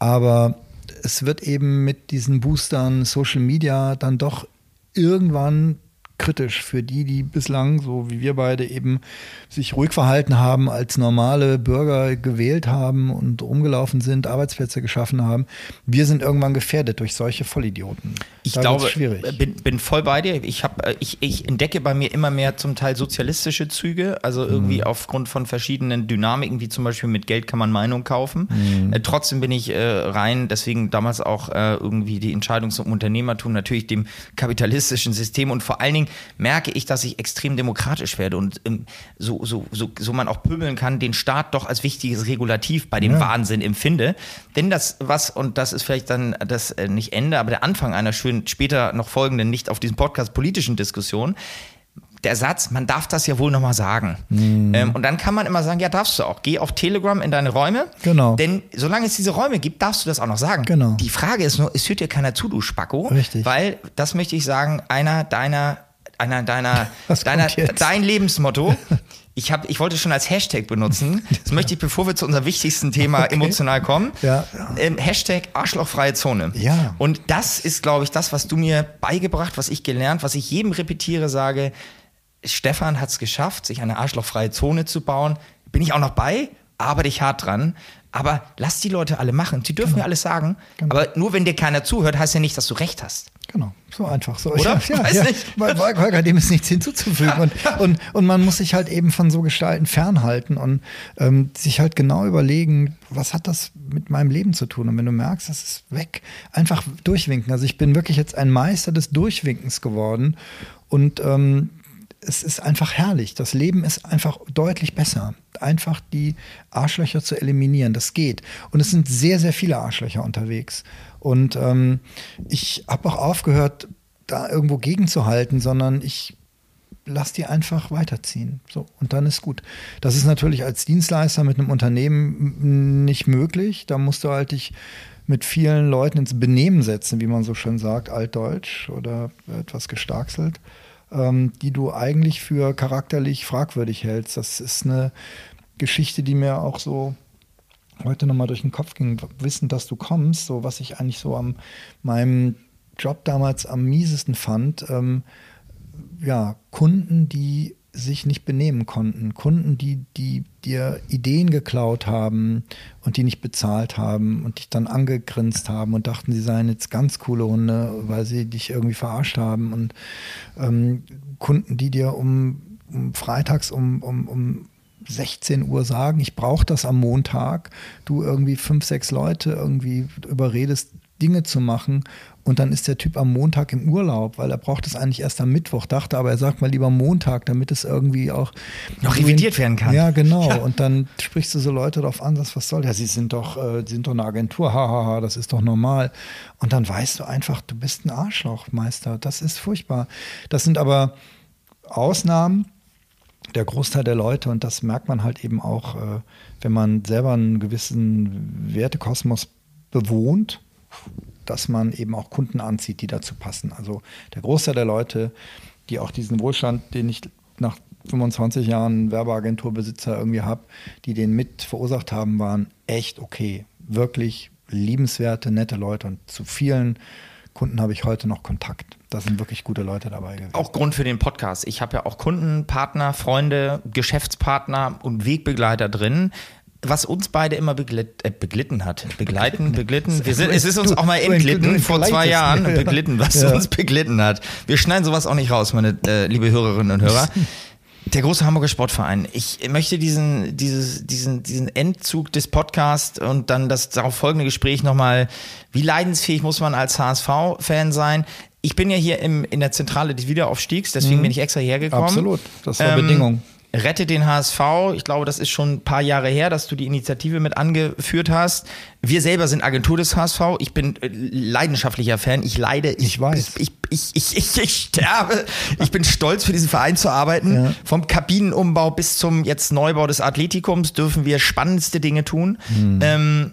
aber es wird eben mit diesen Boostern Social Media dann doch irgendwann kritisch für die, die bislang, so wie wir beide eben, sich ruhig verhalten haben, als normale Bürger gewählt haben und rumgelaufen sind, Arbeitsplätze geschaffen haben. Wir sind irgendwann gefährdet durch solche Vollidioten. Ich da glaube, schwierig. Bin, bin voll bei dir. Ich, hab, äh, ich, ich entdecke bei mir immer mehr zum Teil sozialistische Züge, also irgendwie mhm. aufgrund von verschiedenen Dynamiken, wie zum Beispiel mit Geld kann man Meinung kaufen. Mhm. Äh, trotzdem bin ich äh, rein, deswegen damals auch äh, irgendwie die Entscheidung zum Unternehmertum, natürlich dem kapitalistischen System und vor allen Dingen merke ich, dass ich extrem demokratisch werde und ähm, so, so, so, so man auch pöbeln kann, den Staat doch als wichtiges Regulativ bei dem ja. Wahnsinn empfinde. Denn das was, und das ist vielleicht dann das äh, nicht Ende, aber der Anfang einer schönen später noch folgenden, nicht auf diesem Podcast politischen Diskussionen, der Satz, man darf das ja wohl nochmal sagen. Mhm. Ähm, und dann kann man immer sagen, ja, darfst du auch. Geh auf Telegram in deine Räume. Genau. Denn solange es diese Räume gibt, darfst du das auch noch sagen. Genau. Die Frage ist nur, es hört dir keiner zu, du Spacko. Richtig. Weil, das möchte ich sagen, einer deiner, einer deiner, deiner dein Lebensmotto. Ich, hab, ich wollte schon als Hashtag benutzen. Das möchte ich, bevor wir zu unserem wichtigsten Thema okay. emotional kommen. Ja. Ähm, Hashtag Arschlochfreie Zone. Ja. Und das ist, glaube ich, das, was du mir beigebracht, was ich gelernt, was ich jedem repetiere, sage, Stefan hat es geschafft, sich eine arschlochfreie Zone zu bauen. Bin ich auch noch bei, arbeite ich hart dran. Aber lass die Leute alle machen. Sie dürfen genau. ja alles sagen. Genau. Aber nur wenn dir keiner zuhört, heißt ja nicht, dass du recht hast. Genau, so einfach so. Oder? Ja, Weiß ja, nicht. Weil Volker, dem ist nichts hinzuzufügen. Und, und, und man muss sich halt eben von so Gestalten fernhalten und ähm, sich halt genau überlegen, was hat das mit meinem Leben zu tun? Und wenn du merkst, das ist weg, einfach durchwinken. Also ich bin wirklich jetzt ein Meister des Durchwinkens geworden. Und ähm, es ist einfach herrlich. Das Leben ist einfach deutlich besser. Einfach die Arschlöcher zu eliminieren, das geht. Und es sind sehr, sehr viele Arschlöcher unterwegs. Und ähm, ich habe auch aufgehört, da irgendwo gegenzuhalten, sondern ich lass die einfach weiterziehen. So, und dann ist gut. Das ist natürlich als Dienstleister mit einem Unternehmen nicht möglich. Da musst du halt dich mit vielen Leuten ins Benehmen setzen, wie man so schön sagt, altdeutsch oder etwas gestarkselt ähm, die du eigentlich für charakterlich fragwürdig hältst. Das ist eine Geschichte, die mir auch so heute nochmal durch den Kopf ging, wissen, dass du kommst, so was ich eigentlich so am meinem Job damals am miesesten fand, ähm, ja, Kunden, die sich nicht benehmen konnten. Kunden, die, die dir Ideen geklaut haben und die nicht bezahlt haben und dich dann angegrinst haben und dachten, sie seien jetzt ganz coole Hunde, weil sie dich irgendwie verarscht haben. Und ähm, Kunden, die dir um, um freitags um, um, um 16 Uhr sagen, ich brauche das am Montag, du irgendwie fünf, sechs Leute irgendwie überredest, Dinge zu machen und dann ist der Typ am Montag im Urlaub, weil er braucht es eigentlich erst am Mittwoch, dachte aber er sagt mal lieber Montag, damit es irgendwie auch noch revidiert werden kann. Ja, genau. Ja. Und dann sprichst du so Leute darauf an, was soll ja, sie sind doch, äh, sind doch eine Agentur, hahaha, ha, ha, das ist doch normal. Und dann weißt du einfach, du bist ein Arschlochmeister. Das ist furchtbar. Das sind aber Ausnahmen. Der Großteil der Leute, und das merkt man halt eben auch, äh, wenn man selber einen gewissen Wertekosmos bewohnt, dass man eben auch Kunden anzieht, die dazu passen. Also der Großteil der Leute, die auch diesen Wohlstand, den ich nach 25 Jahren Werbeagenturbesitzer irgendwie habe, die den mit verursacht haben, waren echt okay. Wirklich liebenswerte, nette Leute und zu vielen Kunden habe ich heute noch Kontakt. Da sind wirklich gute Leute dabei gewesen. Auch Grund für den Podcast. Ich habe ja auch Kunden, Partner, Freunde, Geschäftspartner und Wegbegleiter drin was uns beide immer beglit, äh, beglitten hat. Begleiten, beglitten. Wir sind, es ist uns auch mal entglitten vor zwei Jahren. Beglitten, was ja. uns beglitten hat. Wir schneiden sowas auch nicht raus, meine äh, liebe Hörerinnen und Hörer. Der große Hamburger Sportverein. Ich möchte diesen, dieses, diesen, diesen Endzug des Podcasts und dann das darauf folgende Gespräch nochmal, wie leidensfähig muss man als HSV-Fan sein? Ich bin ja hier im, in der Zentrale des Wiederaufstiegs, deswegen mhm. bin ich extra hergekommen. Absolut, das war ähm, Bedingung. Rette den HSV. Ich glaube, das ist schon ein paar Jahre her, dass du die Initiative mit angeführt hast. Wir selber sind Agentur des HSV. Ich bin äh, leidenschaftlicher Fan. Ich leide. Ich, ich weiß. Ich, ich, ich, ich, ich sterbe. Ich bin stolz, für diesen Verein zu arbeiten. Ja. Vom Kabinenumbau bis zum jetzt Neubau des Athletikums dürfen wir spannendste Dinge tun. Hm. Ähm,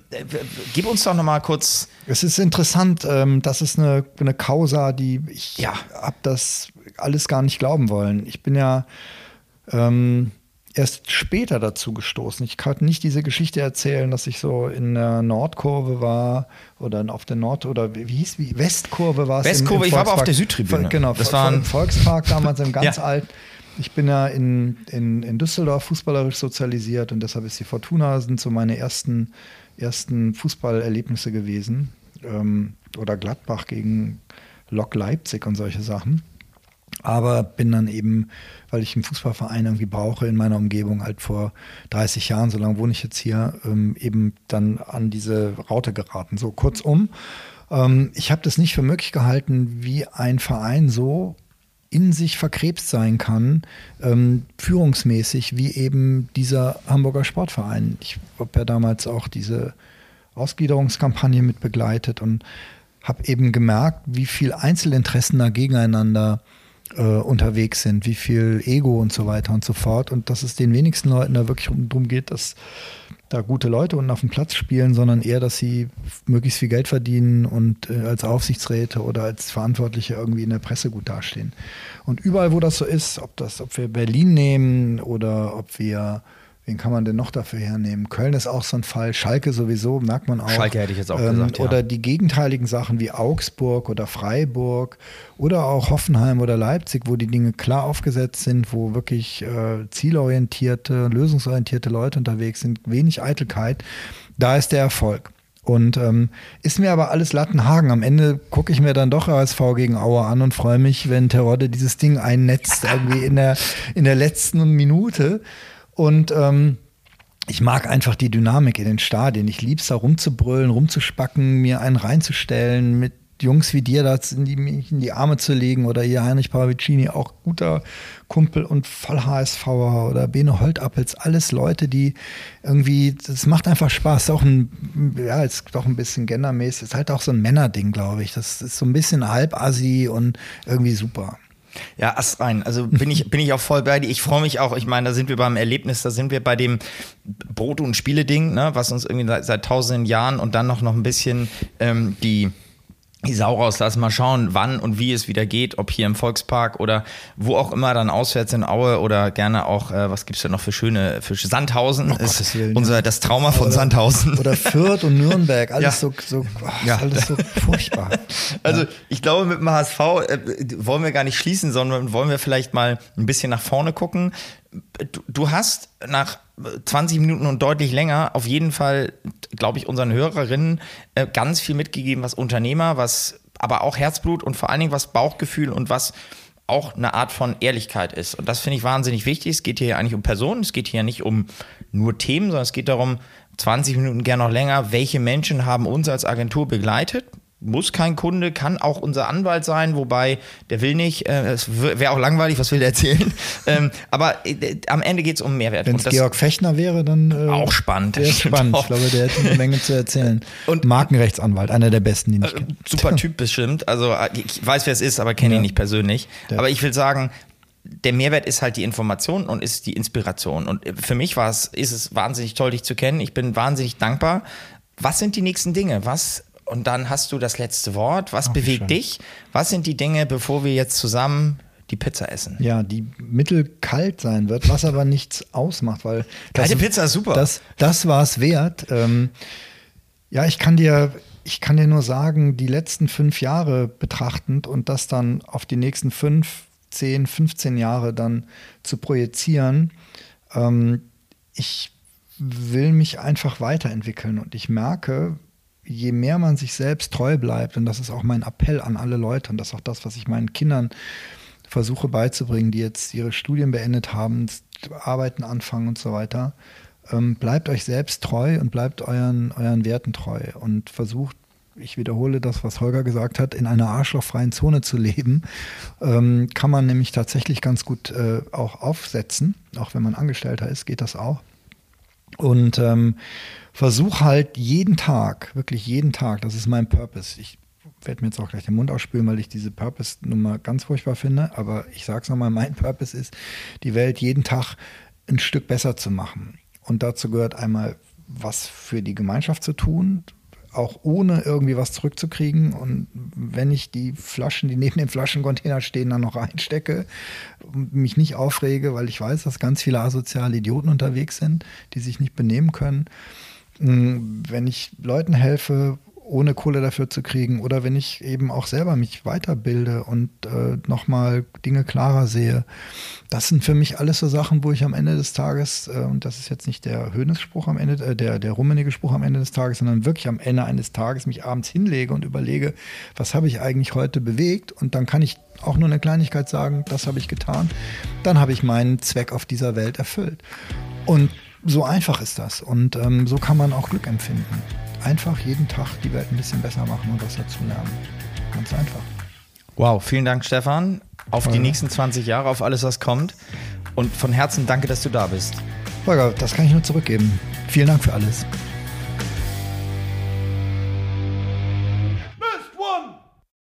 gib uns doch nochmal kurz. Es ist interessant. Ähm, das ist eine, eine Causa, die ich ja. habe das alles gar nicht glauben wollen. Ich bin ja ähm, erst später dazu gestoßen. Ich kann nicht diese Geschichte erzählen, dass ich so in der Nordkurve war oder auf der Nord- oder wie hieß wie Westkurve war es. Westkurve, im, im ich war aber auf der Südtribüne. Genau, das war ein Volkspark damals im ganz ja. alt. Ich bin ja in, in, in Düsseldorf fußballerisch sozialisiert und deshalb ist die Fortuna sind so meine ersten, ersten Fußballerlebnisse gewesen. Ähm, oder Gladbach gegen Lok Leipzig und solche Sachen. Aber bin dann eben, weil ich einen Fußballverein irgendwie brauche in meiner Umgebung, halt vor 30 Jahren, so lange wohne ich jetzt hier, ähm, eben dann an diese Raute geraten. So kurzum, ähm, ich habe das nicht für möglich gehalten, wie ein Verein so in sich verkrebst sein kann, ähm, führungsmäßig, wie eben dieser Hamburger Sportverein. Ich habe ja damals auch diese Ausgliederungskampagne mit begleitet und habe eben gemerkt, wie viel Einzelinteressen da gegeneinander äh, unterwegs sind, wie viel Ego und so weiter und so fort. Und dass es den wenigsten Leuten da wirklich darum geht, dass da gute Leute unten auf dem Platz spielen, sondern eher, dass sie möglichst viel Geld verdienen und äh, als Aufsichtsräte oder als Verantwortliche irgendwie in der Presse gut dastehen. Und überall, wo das so ist, ob das, ob wir Berlin nehmen oder ob wir Wen kann man denn noch dafür hernehmen? Köln ist auch so ein Fall. Schalke sowieso, merkt man auch. Schalke hätte ich jetzt auch ähm, gesagt. Ja. Oder die gegenteiligen Sachen wie Augsburg oder Freiburg oder auch Hoffenheim oder Leipzig, wo die Dinge klar aufgesetzt sind, wo wirklich äh, zielorientierte, lösungsorientierte Leute unterwegs sind, wenig Eitelkeit. Da ist der Erfolg. Und ähm, ist mir aber alles Lattenhagen. Am Ende gucke ich mir dann doch ASV gegen Aue an und freue mich, wenn Terodde dieses Ding einnetzt, irgendwie in der, in der letzten Minute. Und ähm, ich mag einfach die Dynamik in den Stadien. Ich liebe es da rumzubrüllen, rumzuspacken, mir einen reinzustellen, mit Jungs wie dir da in die, in die Arme zu legen oder hier Heinrich Paravicini, auch guter Kumpel und voll HSVer oder Bene Holtappels, alles Leute, die irgendwie, das macht einfach Spaß. Ist auch ein, ja, ist doch ein bisschen gendermäßig, ist halt auch so ein Männerding, glaube ich. Das ist so ein bisschen halbassi und irgendwie super. Ja, Ast rein. Also bin ich, bin ich auch voll bei dir. Ich freue mich auch. Ich meine, da sind wir beim Erlebnis, da sind wir bei dem Brot- und Spiele-Ding, ne, was uns irgendwie seit, seit tausenden Jahren und dann noch, noch ein bisschen ähm, die die Sau rauslassen, mal schauen, wann und wie es wieder geht, ob hier im Volkspark oder wo auch immer dann auswärts in Aue oder gerne auch, äh, was gibt's denn noch für schöne, für Sandhausen oh, ist Willen, unser, ja. das Trauma von oder, Sandhausen. Oder Fürth und Nürnberg, alles ja. so, so oh, ja. alles so furchtbar. Also ich glaube, mit dem HSV äh, wollen wir gar nicht schließen, sondern wollen wir vielleicht mal ein bisschen nach vorne gucken. Du, du hast nach 20 Minuten und deutlich länger auf jeden Fall, glaube ich, unseren Hörerinnen äh, ganz viel mitgegeben, was Unternehmer, was aber auch Herzblut und vor allen Dingen was Bauchgefühl und was auch eine Art von Ehrlichkeit ist. Und das finde ich wahnsinnig wichtig. Es geht hier eigentlich um Personen, es geht hier nicht um nur Themen, sondern es geht darum, 20 Minuten gern noch länger, welche Menschen haben uns als Agentur begleitet, muss kein Kunde, kann auch unser Anwalt sein, wobei der will nicht, äh, es wäre auch langweilig, was will der erzählen? ähm, aber äh, am Ende geht es um Mehrwert. Wenn es Georg Fechner wäre, dann äh, auch spannend. Wäre spannend. Ich glaube, der hätte eine Menge zu erzählen. Und Markenrechtsanwalt, einer der besten, die ich äh, Super Typ bestimmt. Also äh, ich weiß, wer es ist, aber kenne ja. ihn nicht persönlich. Ja. Aber ich will sagen, der Mehrwert ist halt die Information und ist die Inspiration. Und für mich war es, ist es wahnsinnig toll, dich zu kennen. Ich bin wahnsinnig dankbar. Was sind die nächsten Dinge? Was und dann hast du das letzte Wort. Was Ach, bewegt dich? Was sind die Dinge, bevor wir jetzt zusammen die Pizza essen? Ja, die mittelkalt sein wird, was aber nichts ausmacht, weil. Kalte das, Pizza ist super. Das, das war es wert. Ähm, ja, ich kann dir. Ich kann dir nur sagen, die letzten fünf Jahre betrachtend und das dann auf die nächsten fünf, zehn, 15 Jahre dann zu projizieren, ähm, ich will mich einfach weiterentwickeln und ich merke, je mehr man sich selbst treu bleibt, und das ist auch mein Appell an alle Leute, und das ist auch das, was ich meinen Kindern versuche beizubringen, die jetzt ihre Studien beendet haben, Arbeiten anfangen und so weiter, ähm, bleibt euch selbst treu und bleibt euren, euren Werten treu und versucht, ich wiederhole das, was Holger gesagt hat, in einer arschlochfreien Zone zu leben, ähm, kann man nämlich tatsächlich ganz gut äh, auch aufsetzen. Auch wenn man Angestellter ist, geht das auch. Und ähm, versuche halt jeden Tag, wirklich jeden Tag, das ist mein Purpose. Ich werde mir jetzt auch gleich den Mund ausspülen, weil ich diese Purpose-Nummer ganz furchtbar finde. Aber ich sage es nochmal, mein Purpose ist, die Welt jeden Tag ein Stück besser zu machen. Und dazu gehört einmal, was für die Gemeinschaft zu tun, auch ohne irgendwie was zurückzukriegen. Und wenn ich die Flaschen, die neben dem Flaschencontainer stehen, dann noch reinstecke, mich nicht aufrege, weil ich weiß, dass ganz viele asoziale Idioten unterwegs sind, die sich nicht benehmen können. Hm, wenn ich Leuten helfe, ohne Kohle dafür zu kriegen oder wenn ich eben auch selber mich weiterbilde und äh, nochmal Dinge klarer sehe. Das sind für mich alles so Sachen, wo ich am Ende des Tages, äh, und das ist jetzt nicht der Höhnesspruch am Ende, äh, der, der rummenige Spruch am Ende des Tages, sondern wirklich am Ende eines Tages mich abends hinlege und überlege, was habe ich eigentlich heute bewegt und dann kann ich auch nur eine Kleinigkeit sagen, das habe ich getan, dann habe ich meinen Zweck auf dieser Welt erfüllt. Und so einfach ist das und ähm, so kann man auch Glück empfinden einfach jeden Tag die Welt ein bisschen besser machen und was dazu lernen. Ganz einfach. Wow, vielen Dank, Stefan. Auf Holger. die nächsten 20 Jahre, auf alles, was kommt. Und von Herzen danke, dass du da bist. Holger, das kann ich nur zurückgeben. Vielen Dank für alles.